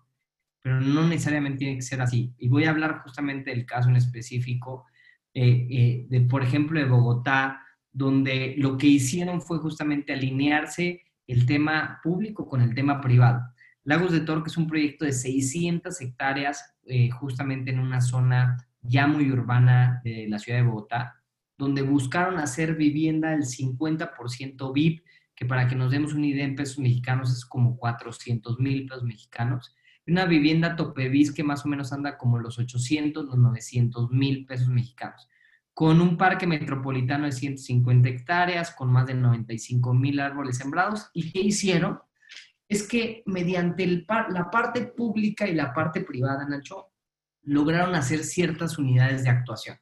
pero no necesariamente tiene que ser así. Y voy a hablar justamente del caso en específico, eh, eh, de, por ejemplo, de Bogotá, donde lo que hicieron fue justamente alinearse el tema público con el tema privado. Lagos de Torque es un proyecto de 600 hectáreas, eh, justamente en una zona ya muy urbana de la ciudad de Bogotá, donde buscaron hacer vivienda del 50% VIP, que para que nos demos una idea en pesos mexicanos es como 400 mil pesos mexicanos. Una vivienda topevis que más o menos anda como los 800, los 900 mil pesos mexicanos. Con un parque metropolitano de 150 hectáreas, con más de 95 mil árboles sembrados. ¿Y qué hicieron? Es que mediante el la parte pública y la parte privada, Nacho, lograron hacer ciertas unidades de actuación.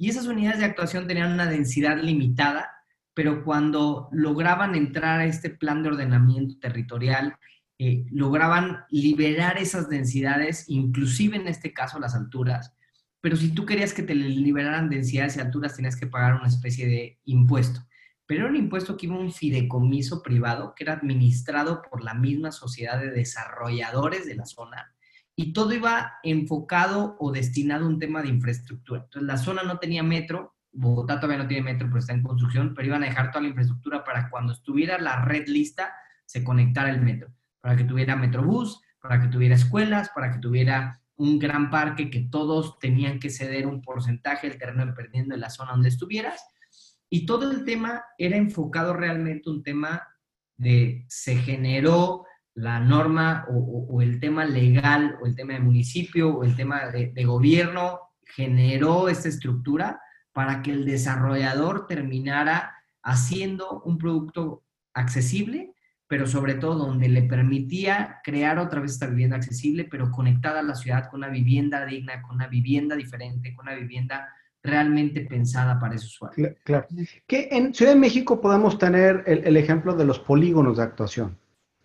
Y esas unidades de actuación tenían una densidad limitada, pero cuando lograban entrar a este plan de ordenamiento territorial, eh, lograban liberar esas densidades, inclusive en este caso las alturas, pero si tú querías que te liberaran densidades y alturas, tenías que pagar una especie de impuesto. Pero era un impuesto que iba un fideicomiso privado que era administrado por la misma sociedad de desarrolladores de la zona y todo iba enfocado o destinado a un tema de infraestructura. Entonces, la zona no tenía metro, Bogotá todavía no tiene metro, pero está en construcción, pero iban a dejar toda la infraestructura para cuando estuviera la red lista, se conectara el metro, para que tuviera metrobús, para que tuviera escuelas, para que tuviera un gran parque que todos tenían que ceder un porcentaje del terreno dependiendo de la zona donde estuvieras. Y todo el tema era enfocado realmente un tema de se generó la norma o, el tema legal o el tema de municipio o el tema de, gobierno generó esta estructura para que el desarrollador terminara haciendo un producto accesible pero sobre todo donde le permitía crear otra vez esta vivienda accesible, pero conectada a la ciudad con una vivienda digna, con una vivienda diferente, con una vivienda realmente pensada para ese usuario. Claro. Que en Ciudad de México podemos tener el, ejemplo de los polígonos de actuación.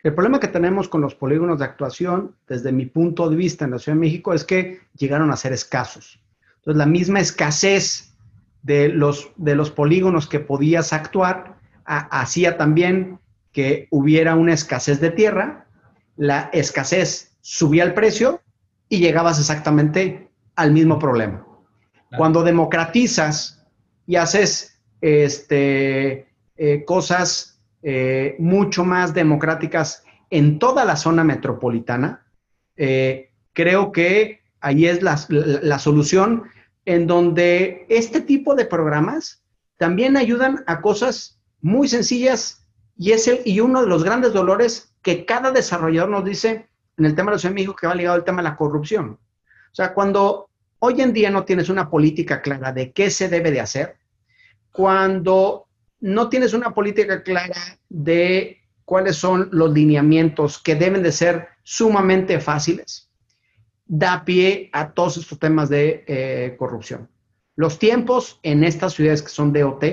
El problema que tenemos con los polígonos de actuación, desde mi punto de vista en la Ciudad de México, es que llegaron a ser escasos. Entonces, la misma escasez de los, de los polígonos que podías actuar hacía también que hubiera una escasez de tierra, la escasez subía el precio y llegabas exactamente al mismo problema. Cuando democratizas y haces este, eh, cosas eh, mucho más democráticas en toda la zona metropolitana, eh, creo que ahí es la, la solución en donde este tipo de programas también ayudan a cosas muy sencillas y, es el, y uno de los grandes dolores que cada desarrollador nos dice en el tema de los Ciudad que va ligado al tema de la corrupción. O sea, cuando hoy en día no tienes una política clara de qué se debe de hacer, cuando no tienes una política clara de cuáles son los lineamientos que deben de ser sumamente fáciles, da pie a todos estos temas de eh, corrupción. Los tiempos en estas ciudades que son DOT,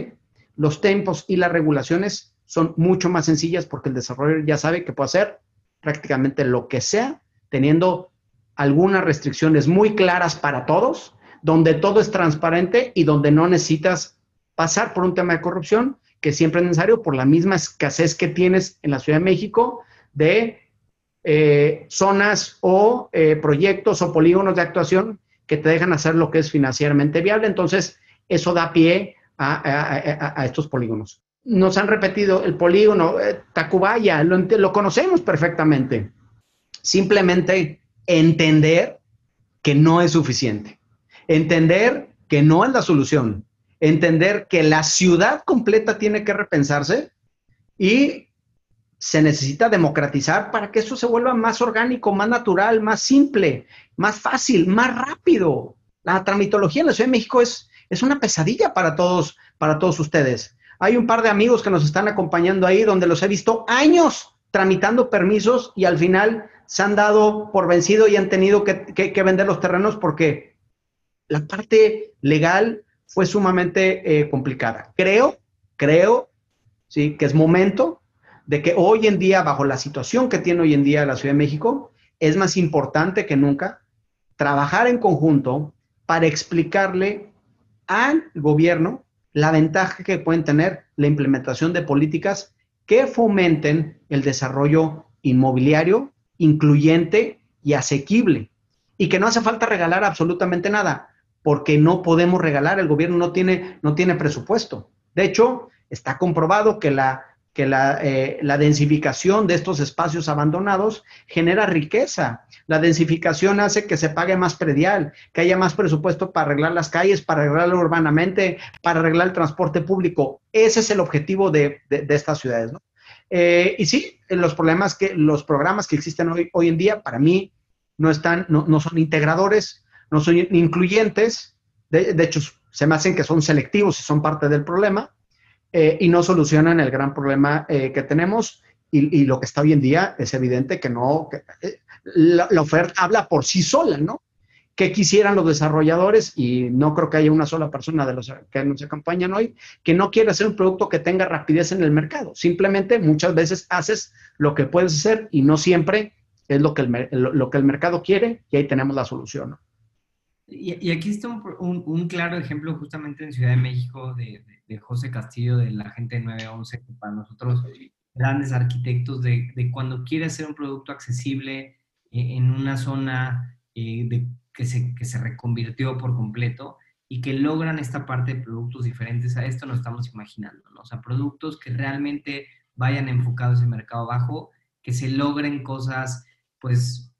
los tiempos y las regulaciones son mucho más sencillas porque el desarrollador ya sabe que puede hacer prácticamente lo que sea, teniendo algunas restricciones muy claras para todos, donde todo es transparente y donde no necesitas pasar por un tema de corrupción que siempre es necesario por la misma escasez que tienes en la Ciudad de México de eh, zonas o eh, proyectos o polígonos de actuación que te dejan hacer lo que es financieramente viable. Entonces, eso da pie a estos polígonos nos han repetido el polígono, eh, Tacubaya, lo, lo conocemos perfectamente. Simplemente entender que no es suficiente, entender que no es la solución, entender que la ciudad completa tiene que repensarse y se necesita democratizar para que eso se vuelva más orgánico, más natural, más simple, más fácil, más rápido. La tramitología en la Ciudad de México es, es una pesadilla para todos, para todos ustedes. Hay un par de amigos que nos están acompañando ahí donde los he visto años tramitando permisos y al final se han dado por vencido y han tenido que, vender los terrenos porque la parte legal fue sumamente eh, complicada. Creo, creo, sí, que es momento de que hoy en día, bajo la situación que tiene hoy en día la Ciudad de México, es más importante que nunca trabajar en conjunto para explicarle al gobierno la ventaja que pueden tener la implementación de políticas que fomenten el desarrollo inmobiliario incluyente y asequible. Y que no hace falta regalar absolutamente nada, porque no podemos regalar, el gobierno no tiene, no tiene presupuesto. De hecho, está comprobado que la que eh, la, densificación de estos espacios abandonados genera riqueza. La densificación hace que se pague más predial, que haya más presupuesto para arreglar las calles, para arreglarlo urbanamente, para arreglar el transporte público. Ese es el objetivo de, estas ciudades. Eh, y sí, los problemas que, los programas que existen hoy, hoy en día, para mí, no están, no, son integradores, no son incluyentes. De, hecho, se me hacen que son selectivos y son parte del problema eh, y no solucionan el gran problema eh, que tenemos. Y, lo que está hoy en día es evidente que no, eh, la, oferta habla por sí sola, ¿no? ¿Qué quisieran los desarrolladores? Y no creo que haya una sola persona de los que nos acompañan hoy que no quiera hacer un producto que tenga rapidez en el mercado. Simplemente muchas veces haces lo que puedes hacer y no siempre es lo que el, lo, que el mercado quiere y ahí tenemos la solución. Y, aquí está un, claro ejemplo justamente en Ciudad de México de, José Castillo, de la gente de 911, que para nosotros grandes arquitectos, de, cuando quiere hacer un producto accesible eh, en una zona eh, de que se, que se reconvirtió por completo y que logran esta parte de productos diferentes a esto, nos estamos imaginando, ¿no? O sea, productos que realmente vayan enfocados en mercado bajo, que se logren cosas, pues,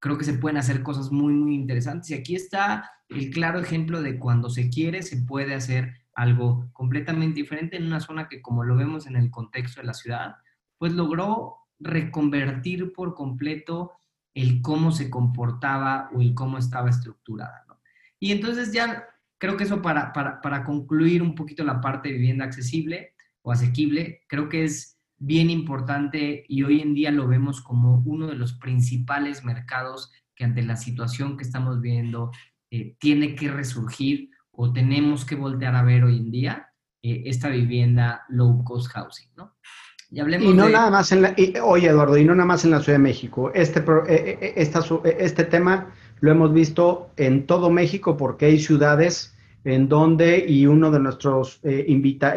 creo que se pueden hacer cosas muy, muy interesantes. Y aquí está el claro ejemplo de cuando se quiere, se puede hacer algo completamente diferente en una zona que, como lo vemos en el contexto de la ciudad, pues logró reconvertir por completo el cómo se comportaba o el cómo estaba estructurada. Y entonces ya creo que eso para, para, concluir un poquito la parte de vivienda accesible o asequible, creo que es bien importante y hoy en día lo vemos como uno de los principales mercados que ante la situación que estamos viendo eh, tiene que resurgir o tenemos que voltear a ver hoy en día eh, esta vivienda low cost housing, ¿no? Y, no nada más en la, oye Eduardo, y no nada más en la Ciudad de México. Este, eh, eh, eh, este tema lo hemos visto en todo México porque hay ciudades en donde, y uno de nuestros invita,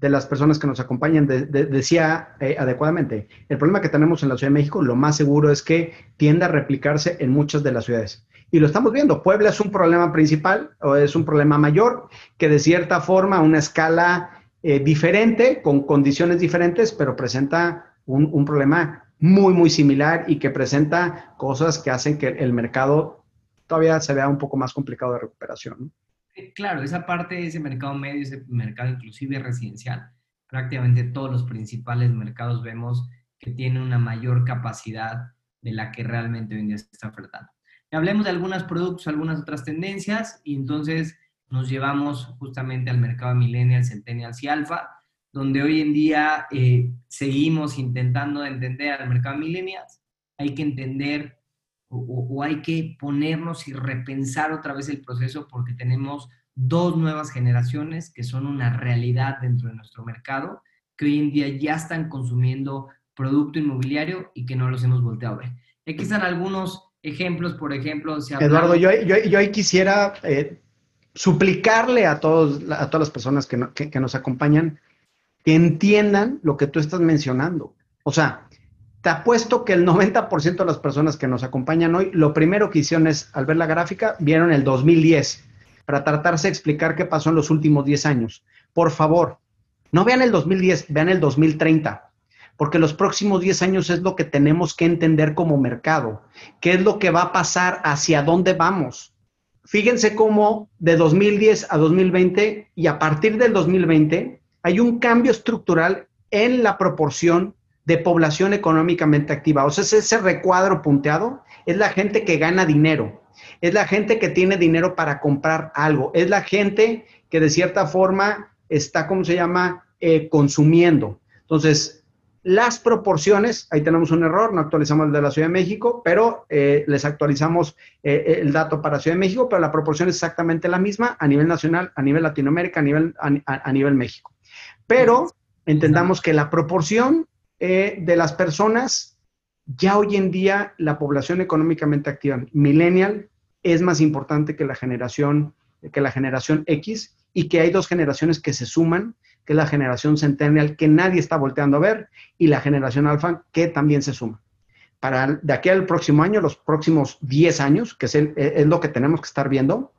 de las personas que nos acompañan decía adecuadamente, el problema que tenemos en la Ciudad de México, lo más seguro es que tiende a replicarse en muchas de las ciudades. Y lo estamos viendo, Puebla es un problema principal o es un problema mayor que de cierta forma a una escala eh, diferente, con condiciones diferentes, pero presenta un, problema muy, muy similar y que presenta cosas que hacen que el mercado todavía se vea un poco más complicado de recuperación. Claro, esa parte de ese mercado medio, ese mercado inclusive residencial, prácticamente todos los principales mercados vemos que tiene una mayor capacidad de la que realmente hoy en día se está ofertando. hablemos de algunos productos, algunas otras tendencias, y entonces nos llevamos justamente al mercado millennial, centennials y alfa, donde hoy en día eh, seguimos intentando entender al mercado millennials. Hay que entender o, hay que ponernos y repensar otra vez el proceso porque tenemos dos nuevas generaciones que son una realidad dentro de nuestro mercado, que hoy en día ya están consumiendo producto inmobiliario y que no los hemos volteado a ver. Aquí están algunos ejemplos, por ejemplo. Eduardo, yo, yo, yo, ahí quisiera eh, suplicarle a, todos, a todas las personas que, que, nos acompañan que entiendan lo que tú estás mencionando. O sea, te apuesto que el 90% de las personas que nos acompañan hoy, lo primero que hicieron es, al ver la gráfica, vieron el 2010 para tratarse de explicar qué pasó en los últimos 10 años. Por favor, no vean el 2010, vean el 2030, porque los próximos 10 años es lo que tenemos que entender como mercado, qué es lo que va a pasar, hacia dónde vamos fíjense cómo de 2010 a 2020 y a partir del 2020 hay un cambio estructural en la proporción de población económicamente activa. O sea, ese recuadro punteado es la gente que gana dinero, es la gente que tiene dinero para comprar algo, es la gente que de cierta forma está, ¿cómo se llama?, eh, consumiendo. Entonces, las proporciones, ahí tenemos un error, no actualizamos el de la Ciudad de México, pero eh, les actualizamos eh, el dato para Ciudad de México, pero la proporción es exactamente la misma a nivel nacional, a nivel Latinoamérica, a nivel, a, nivel México. Pero entendamos que la proporción de las personas, ya hoy en día la población económicamente activa, millennial, es más importante que la generación, que la generación X y que hay dos generaciones que se suman que es la generación centennial que nadie está volteando a ver, y la generación alfa que también se suma. Para de aquí al próximo año, los próximos 10 años, que es, lo que tenemos que estar viendo,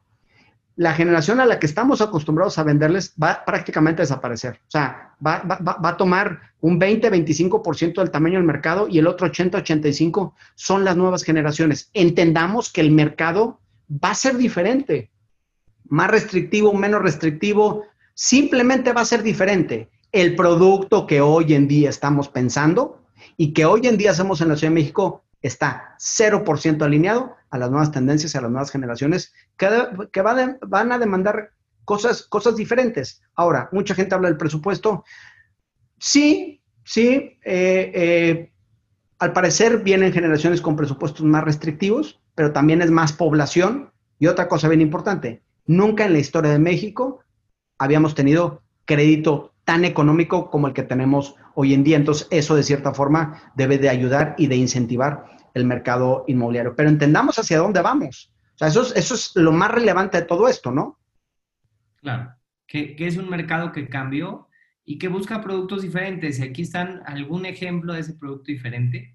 la generación a la que estamos acostumbrados a venderles va prácticamente a desaparecer. O sea, va, va a tomar un 20-25% del tamaño del mercado y el otro 80-85% son las nuevas generaciones. Entendamos que el mercado va a ser diferente, más restrictivo, menos restrictivo, Simplemente va a ser diferente. El producto que hoy en día estamos pensando y que hoy en día hacemos en la Ciudad de México está 0% alineado a las nuevas tendencias, a las nuevas generaciones que, van a demandar cosas, cosas diferentes. Ahora, mucha gente habla del presupuesto. Sí, sí, eh, eh, al parecer vienen generaciones con presupuestos más restrictivos, pero también es más población. Y otra cosa bien importante, nunca en la historia de México habíamos tenido crédito tan económico como el que tenemos hoy en día. Entonces, eso de cierta forma debe de ayudar y de incentivar el mercado inmobiliario. Pero entendamos hacia dónde vamos. O sea, eso es, eso es lo más relevante de todo esto, ¿no? Claro, que, es un mercado que cambió y que busca productos diferentes. Y aquí están algún ejemplo de ese producto diferente.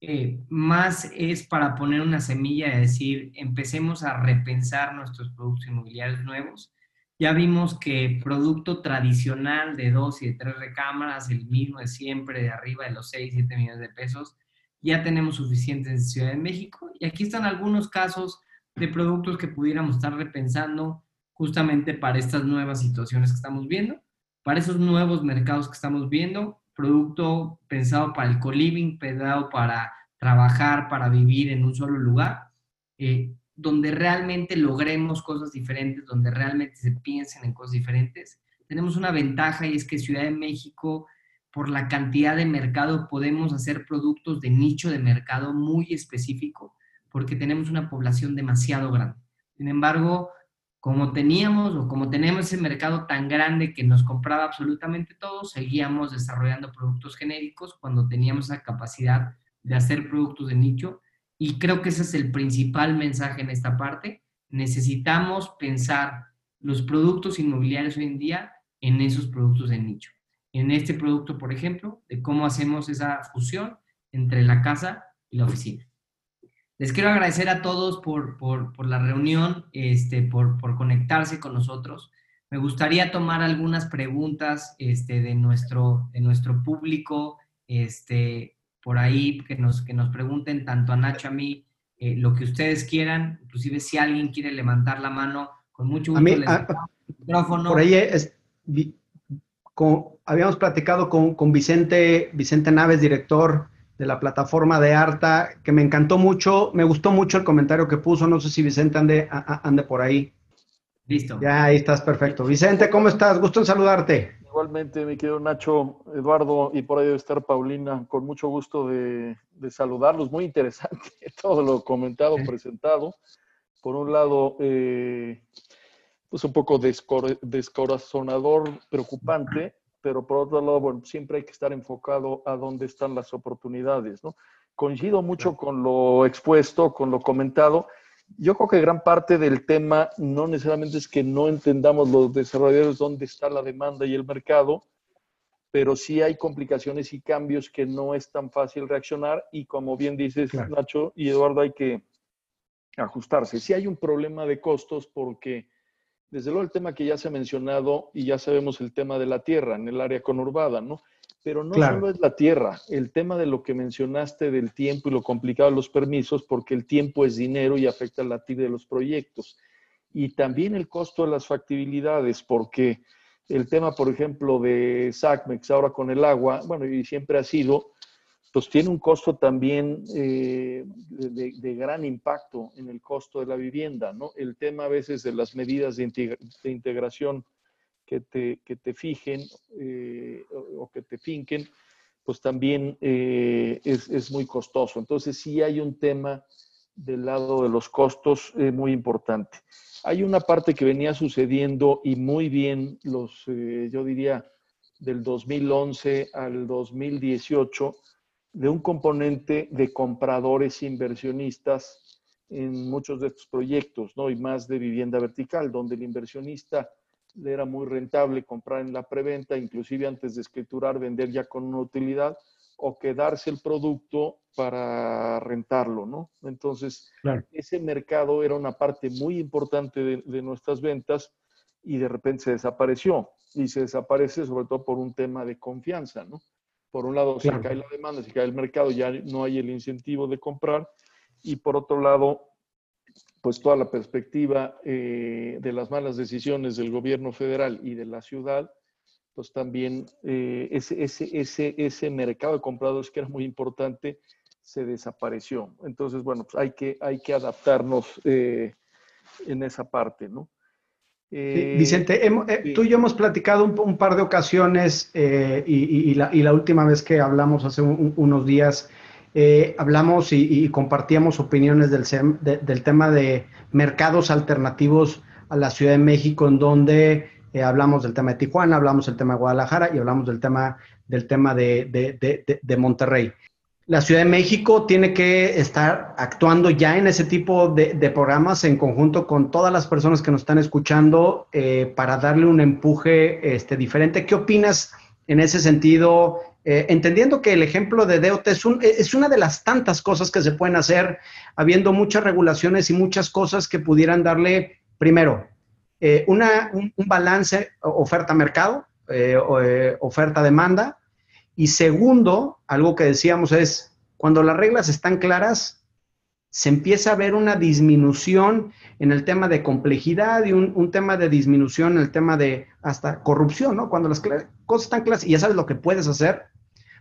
Eh, más es para poner una semilla y decir, empecemos a repensar nuestros productos inmobiliarios nuevos ya vimos que producto tradicional de dos y de tres recámaras, el mismo de siempre, de arriba de los 6, 7 millones de pesos, ya tenemos suficientes en Ciudad de México. Y aquí están algunos casos de productos que pudiéramos estar repensando justamente para estas nuevas situaciones que estamos viendo, para esos nuevos mercados que estamos viendo, producto pensado para el co-living, pensado para trabajar, para vivir en un solo lugar. Eh, donde realmente logremos cosas diferentes, donde realmente se piensen en cosas diferentes. Tenemos una ventaja y es que Ciudad de México, por la cantidad de mercado, podemos hacer productos de nicho de mercado muy específico, porque tenemos una población demasiado grande. Sin embargo, como teníamos o como tenemos ese mercado tan grande que nos compraba absolutamente todo, seguíamos desarrollando productos genéricos cuando teníamos esa capacidad de hacer productos de nicho y creo que ese es el principal mensaje en esta parte. Necesitamos pensar los productos inmobiliarios hoy en día en esos productos de nicho. En este producto, por ejemplo, de cómo hacemos esa fusión entre la casa y la oficina. Les quiero agradecer a todos por, por, por la reunión, este, por, por, conectarse con nosotros. Me gustaría tomar algunas preguntas este, de, nuestro, de nuestro público. Este, por ahí que nos, que nos pregunten tanto a Nacho, a mí, eh, lo que ustedes quieran, inclusive si alguien quiere levantar la mano, con mucho gusto les a, micrófono. Por ahí es, habíamos platicado con, con, Vicente, Vicente Naves, director de la plataforma de Arta, que me encantó mucho, me gustó mucho el comentario que puso, no sé si Vicente ande, ande por ahí. Listo. Ya ahí estás, perfecto. Vicente, ¿cómo estás? Gusto en saludarte. Igualmente, mi querido Nacho, Eduardo, y por ahí debe estar Paulina, con mucho gusto de, saludarlos. Muy interesante todo lo comentado, presentado. Por un lado, eh, pues un poco descorazonador, preocupante, pero por otro lado, bueno, siempre hay que estar enfocado a dónde están las oportunidades, ¿no? Coincido mucho con lo expuesto, con lo comentado, yo creo que gran parte del tema no necesariamente es que no entendamos los desarrolladores dónde está la demanda y el mercado, pero sí hay complicaciones y cambios que no es tan fácil reaccionar y como bien dices Nacho y Eduardo hay que ajustarse. Sí hay un problema de costos porque desde luego el tema que ya se ha mencionado y ya sabemos el tema de la tierra en el área conurbada, ¿no? Pero no solo es la tierra, el tema de lo que mencionaste del tiempo y lo complicado de los permisos, porque el tiempo es dinero y afecta la actividad de los proyectos. Y también el costo de las factibilidades, porque el tema, por ejemplo, de SACMEX ahora con el agua, bueno, y siempre ha sido, pues tiene un costo también eh, de, gran impacto en el costo de la vivienda, ¿no? El tema a veces de las medidas de, de integración que te, que te fijen eh, o, que te finquen, pues también eh, es, es, muy costoso. Entonces sí hay un tema del lado de los costos eh, muy importante. Hay una parte que venía sucediendo y muy bien los, yo diría, del 2011 al 2018, de un componente de compradores inversionistas en muchos de estos proyectos, ¿no? Y más de vivienda vertical, donde el inversionista le era muy rentable comprar en la preventa, inclusive antes de escriturar, vender ya con una utilidad o quedarse el producto para rentarlo, ¿no? Entonces, ese mercado era una parte muy importante de, nuestras ventas y de repente se desapareció. Y se desaparece sobre todo por un tema de confianza, ¿no? Por un lado, se cae la demanda, se cae el mercado, ya no hay el incentivo de comprar. Y por otro lado, pues toda la perspectiva eh, de las malas decisiones del gobierno federal y de la ciudad, pues también eh, ese, ese, ese, ese mercado de compradores que era muy importante se desapareció. Entonces, bueno, pues hay que, hay que adaptarnos eh, en esa parte, ¿no? Vicente, tú y yo hemos platicado un, par de ocasiones y, la, y, la, última vez que hablamos hace unos días eh, hablamos y, compartíamos opiniones del, tema de mercados alternativos a la Ciudad de México, en donde eh, hablamos del tema de Tijuana, hablamos del tema de Guadalajara y hablamos del tema, del tema de, de, Monterrey. La Ciudad de México tiene que estar actuando ya en ese tipo de, programas en conjunto con todas las personas que nos están escuchando eh, para darle un empuje este, diferente. ¿Qué opinas en ese sentido? Eh, entendiendo que el ejemplo de DEOT es, es, una de las tantas cosas que se pueden hacer, habiendo muchas regulaciones y muchas cosas que pudieran darle, primero, eh, una, un, balance oferta-mercado, eh, eh, oferta-demanda. Y segundo, algo que decíamos es, cuando las reglas están claras, se empieza a ver una disminución en el tema de complejidad y un, tema de disminución en el tema de hasta corrupción, ¿no? Cuando las cosas están claras y ya sabes lo que puedes hacer,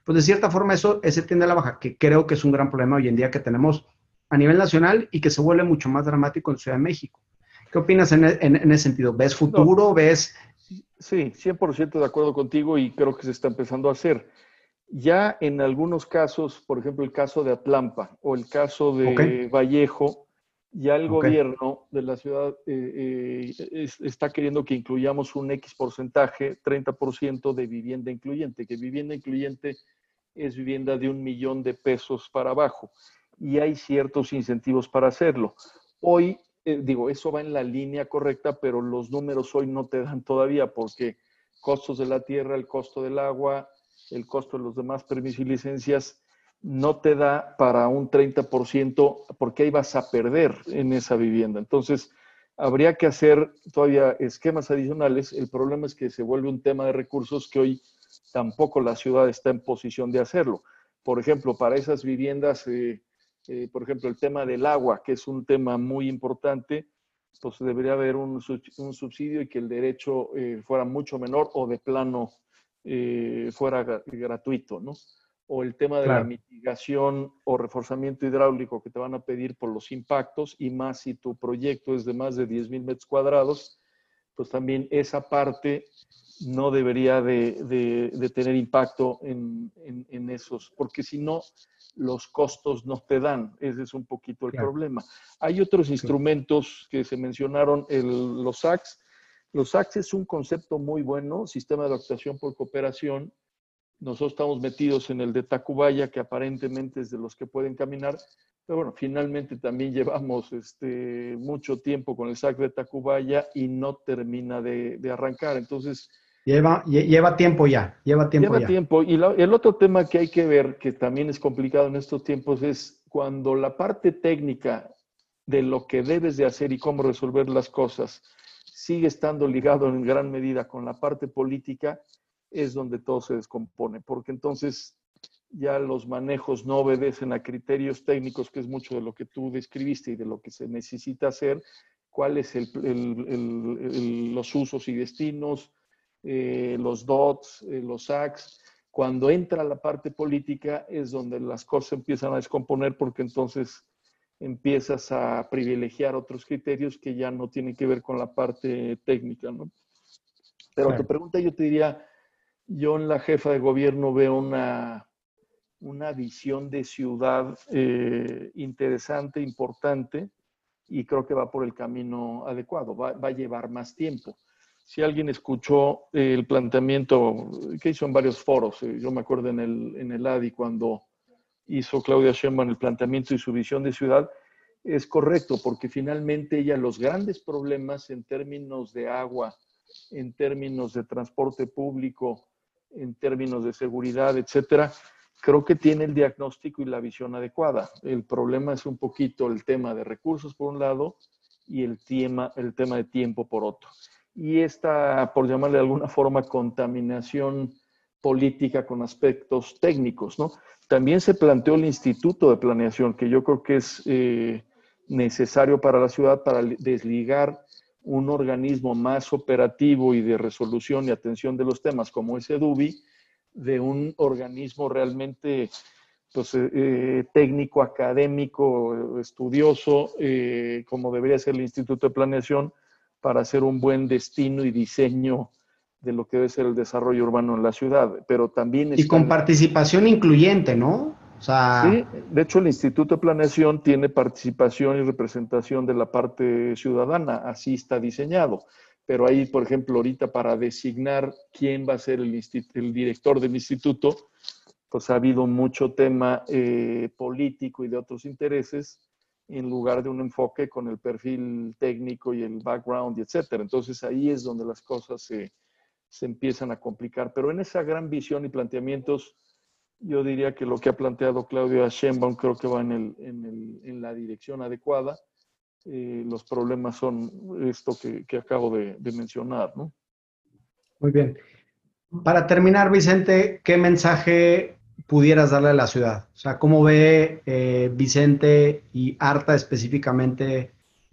pues de cierta forma eso ese tiende a la baja, que creo que es un gran problema hoy en día que tenemos a nivel nacional y que se vuelve mucho más dramático en Ciudad de México. ¿Qué opinas en, ese sentido? ¿Ves futuro? ¿Ves...? Sí, 100% de acuerdo contigo y creo que se está empezando a hacer. Ya en algunos casos, por ejemplo, el caso de Atlampa o el caso de Vallejo, ya el gobierno de la ciudad eh, eh, está queriendo que incluyamos un X porcentaje, 30% de vivienda incluyente, que vivienda incluyente es vivienda de un millón de pesos para abajo y hay ciertos incentivos para hacerlo. Hoy eh, digo, eso va en la línea correcta, pero los números hoy no te dan todavía porque costos de la tierra, el costo del agua, el costo de los demás permisos y licencias, no te da para un 30% porque ahí vas a perder en esa vivienda. Entonces, habría que hacer todavía esquemas adicionales. El problema es que se vuelve un tema de recursos que hoy tampoco la ciudad está en posición de hacerlo. Por ejemplo, para esas viviendas eh, eh, por ejemplo, el tema del agua, que es un tema muy importante, pues debería haber un, subsidio y que el derecho eh, fuera mucho menor o de plano eh, fuera gratuito, ¿no? O el tema de la mitigación o reforzamiento hidráulico que te van a pedir por los impactos y más si tu proyecto es de más de 10 mil metros cuadrados, pues también esa parte no debería de, de, tener impacto en, en, en esos, porque si no, los costos no te dan. Ese es un poquito el problema. Hay otros instrumentos que se mencionaron, los SACs. Los SACs es un concepto muy bueno, sistema de adaptación por cooperación. Nosotros estamos metidos en el de Tacubaya, que aparentemente es de los que pueden caminar, pero bueno, finalmente también llevamos este, mucho tiempo con el SAC de Tacubaya y no termina de, de arrancar. Entonces, Lleva, lleva tiempo ya, lleva tiempo lleva tiempo. Y el otro tema que hay que ver, que también es complicado en estos tiempos, es cuando la parte técnica de lo que debes de hacer y cómo resolver las cosas sigue estando ligado en gran medida con la parte política, es donde todo se descompone, porque entonces ya los manejos no obedecen a criterios técnicos, que es mucho de lo que tú describiste y de lo que se necesita hacer, cuáles el, los usos y destinos, eh, los DOTS, eh, los SACs. Cuando entra la parte política es donde las cosas empiezan a descomponer porque entonces empiezas a privilegiar otros criterios que ya no tienen que ver con la parte técnica, ¿no? Pero tu pregunta yo te diría, yo en la jefa de gobierno veo una, una visión de ciudad eh, interesante, importante, y creo que va por el camino adecuado, va, va a llevar más tiempo. Si alguien escuchó el planteamiento que hizo en varios foros, eh, yo me acuerdo en el, en el ADI cuando hizo Claudia Sheinbaum el planteamiento y su visión de ciudad, es correcto, porque finalmente ella los grandes problemas en términos de agua, en términos de transporte público, en términos de seguridad, etcétera, creo que tiene el diagnóstico y la visión adecuada. El problema es un poquito el tema de recursos por un lado y el tema, el tema de tiempo por otro y esta, por llamarle de alguna forma, contaminación política con aspectos técnicos, ¿no? También se planteó el Instituto de Planeación, que yo creo que es eh, necesario para la ciudad para desligar un organismo más operativo y de resolución y atención de los temas como ese DUBI, de un organismo realmente pues, eh, eh, técnico, académico, estudioso, como debería ser el Instituto de Planeación, para hacer un buen destino y diseño de lo que debe ser el desarrollo urbano en la ciudad, pero también... Y con participación incluyente, ¿no? Sí, de hecho el Instituto de Planeación tiene participación y representación de la parte ciudadana, así está diseñado. Pero ahí, por ejemplo, ahorita para designar quién va a ser el, director del instituto, pues ha habido mucho tema eh, político y de otros intereses en lugar de un enfoque con el perfil técnico y el background, y etcétera. Entonces ahí es donde las cosas se empiezan a complicar. Pero en esa gran visión y planteamientos, yo diría que lo que ha planteado Claudio Sheinbaum creo que va en, el, en, el, la dirección adecuada. Eh, los problemas son esto que, acabo de, mencionar, ¿no? Muy bien. Para terminar, Vicente, ¿qué mensaje pudieras darle a la ciudad? O sea, ¿cómo ve eh, Vicente y Arta específicamente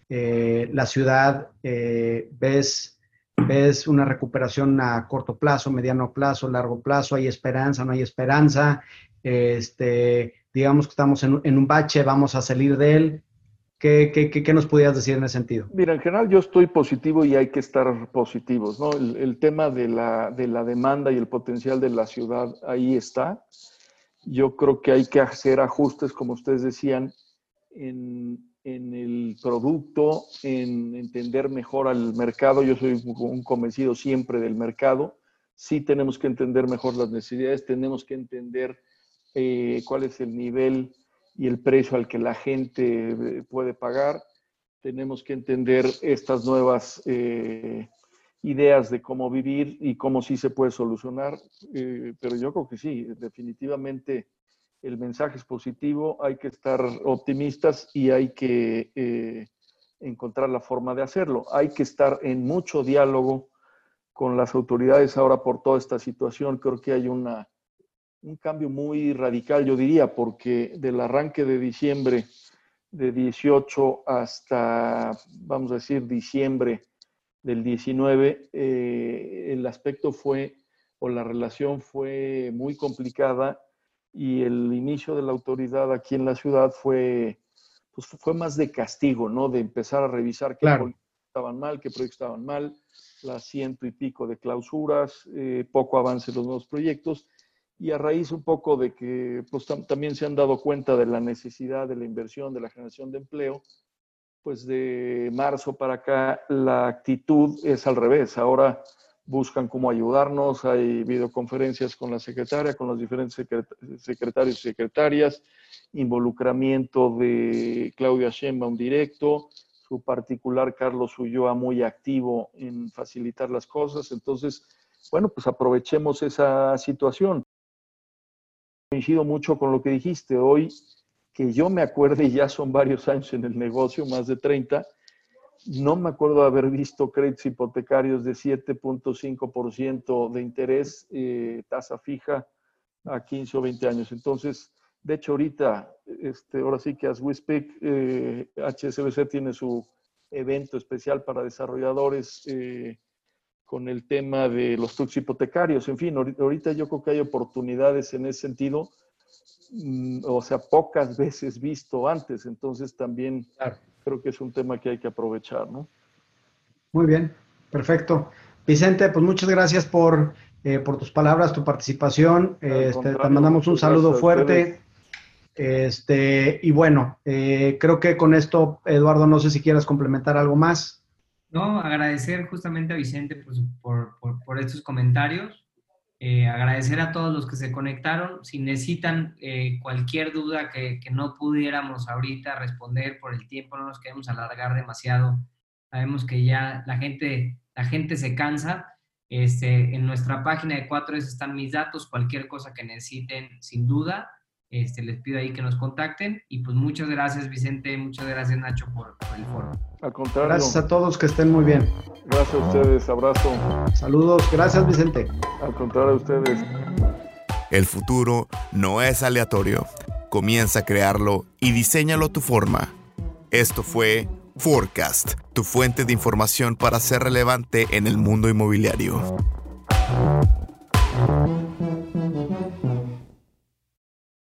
eh, la ciudad? ¿ves, ¿Ves una recuperación a corto plazo, mediano plazo, largo plazo? ¿Hay esperanza, no hay esperanza? Este, digamos que estamos en, en un bache, vamos a salir de él. ¿Qué, qué, qué, nos podías decir en ese sentido? Mira, en general yo estoy positivo y hay que estar positivos, ¿no? El, el tema de la, de la, demanda y el potencial de la ciudad ahí está. Yo creo que hay que hacer ajustes, como ustedes decían, en, en el producto, en entender mejor al mercado. Yo soy un convencido siempre del mercado. Sí tenemos que entender mejor las necesidades, tenemos que entender eh, cuál es el nivel y el precio al que la gente eh, puede pagar. Tenemos que entender estas nuevas eh, ideas de cómo vivir y cómo sí se puede solucionar. Eh, pero yo creo que sí, definitivamente el mensaje es positivo, hay que estar optimistas y hay que eh, encontrar la forma de hacerlo. Hay que estar en mucho diálogo con las autoridades ahora por toda esta situación. Creo que hay una un cambio muy radical, yo diría, porque del arranque de diciembre de 18 hasta, vamos a decir, diciembre del 19, eh, el aspecto fue, o la relación fue muy complicada y el inicio de la autoridad aquí en la ciudad fue, pues fue más de castigo, ¿no? De empezar a revisar qué Claro. estaban mal, qué proyectos estaban mal, las ciento y pico de clausuras, eh, poco avance en los nuevos proyectos y a raíz un poco de que pues, tam- también se han dado cuenta de la necesidad de la inversión, de la generación de empleo, pues de marzo para acá la actitud es al revés. Ahora buscan cómo ayudarnos, hay videoconferencias con la secretaria, con los diferentes secret- secretarios y secretarias, involucramiento de Claudia Sheinbaum directo, su particular Carlos Ulloa muy activo en facilitar las cosas. Entonces, bueno, pues aprovechemos esa situación coincido mucho con lo que dijiste hoy, que yo me acuerde, ya son varios años en el negocio, más de 30, no me acuerdo haber visto créditos hipotecarios de 7.5% de interés, eh, tasa fija, a 15 o 20 años. Entonces, de hecho, ahorita, este, ahora sí que as we speak, eh, HSBC tiene su evento especial para desarrolladores eh, con el tema de los trucos hipotecarios. En fin, ahori- ahorita yo creo que hay oportunidades en ese sentido, mm, o sea, pocas veces visto antes. Entonces, también Claro. Creo que es un tema que hay que aprovechar, ¿no? Muy bien, perfecto. Vicente, pues muchas gracias por, eh, por tus palabras, tu participación. Este, te mandamos un saludo fuerte. Este, y bueno, eh, creo que con esto, Eduardo, no sé si quieras complementar algo más. No, agradecer justamente a Vicente por, por, por- por estos comentarios. Eh, agradecer a todos los que se conectaron. Si necesitan eh, cualquier duda que, que no pudiéramos ahorita responder por el tiempo, no nos queremos alargar demasiado. Sabemos que ya la gente, la gente se cansa. Este, en nuestra página de 4S están mis datos. Cualquier cosa que necesiten, sin duda, este, les pido ahí que nos contacten. Y pues muchas gracias, Vicente. Muchas gracias, Nacho, por, por el foro. Al contrario, Gracias a todos, que estén muy bien. gracias a ustedes, abrazo. Saludos, gracias Vicente. Al contrario a ustedes. El futuro no es aleatorio. Comienza a crearlo y diséñalo a tu forma. Esto fue Forecast, tu fuente de información para ser relevante en el mundo inmobiliario.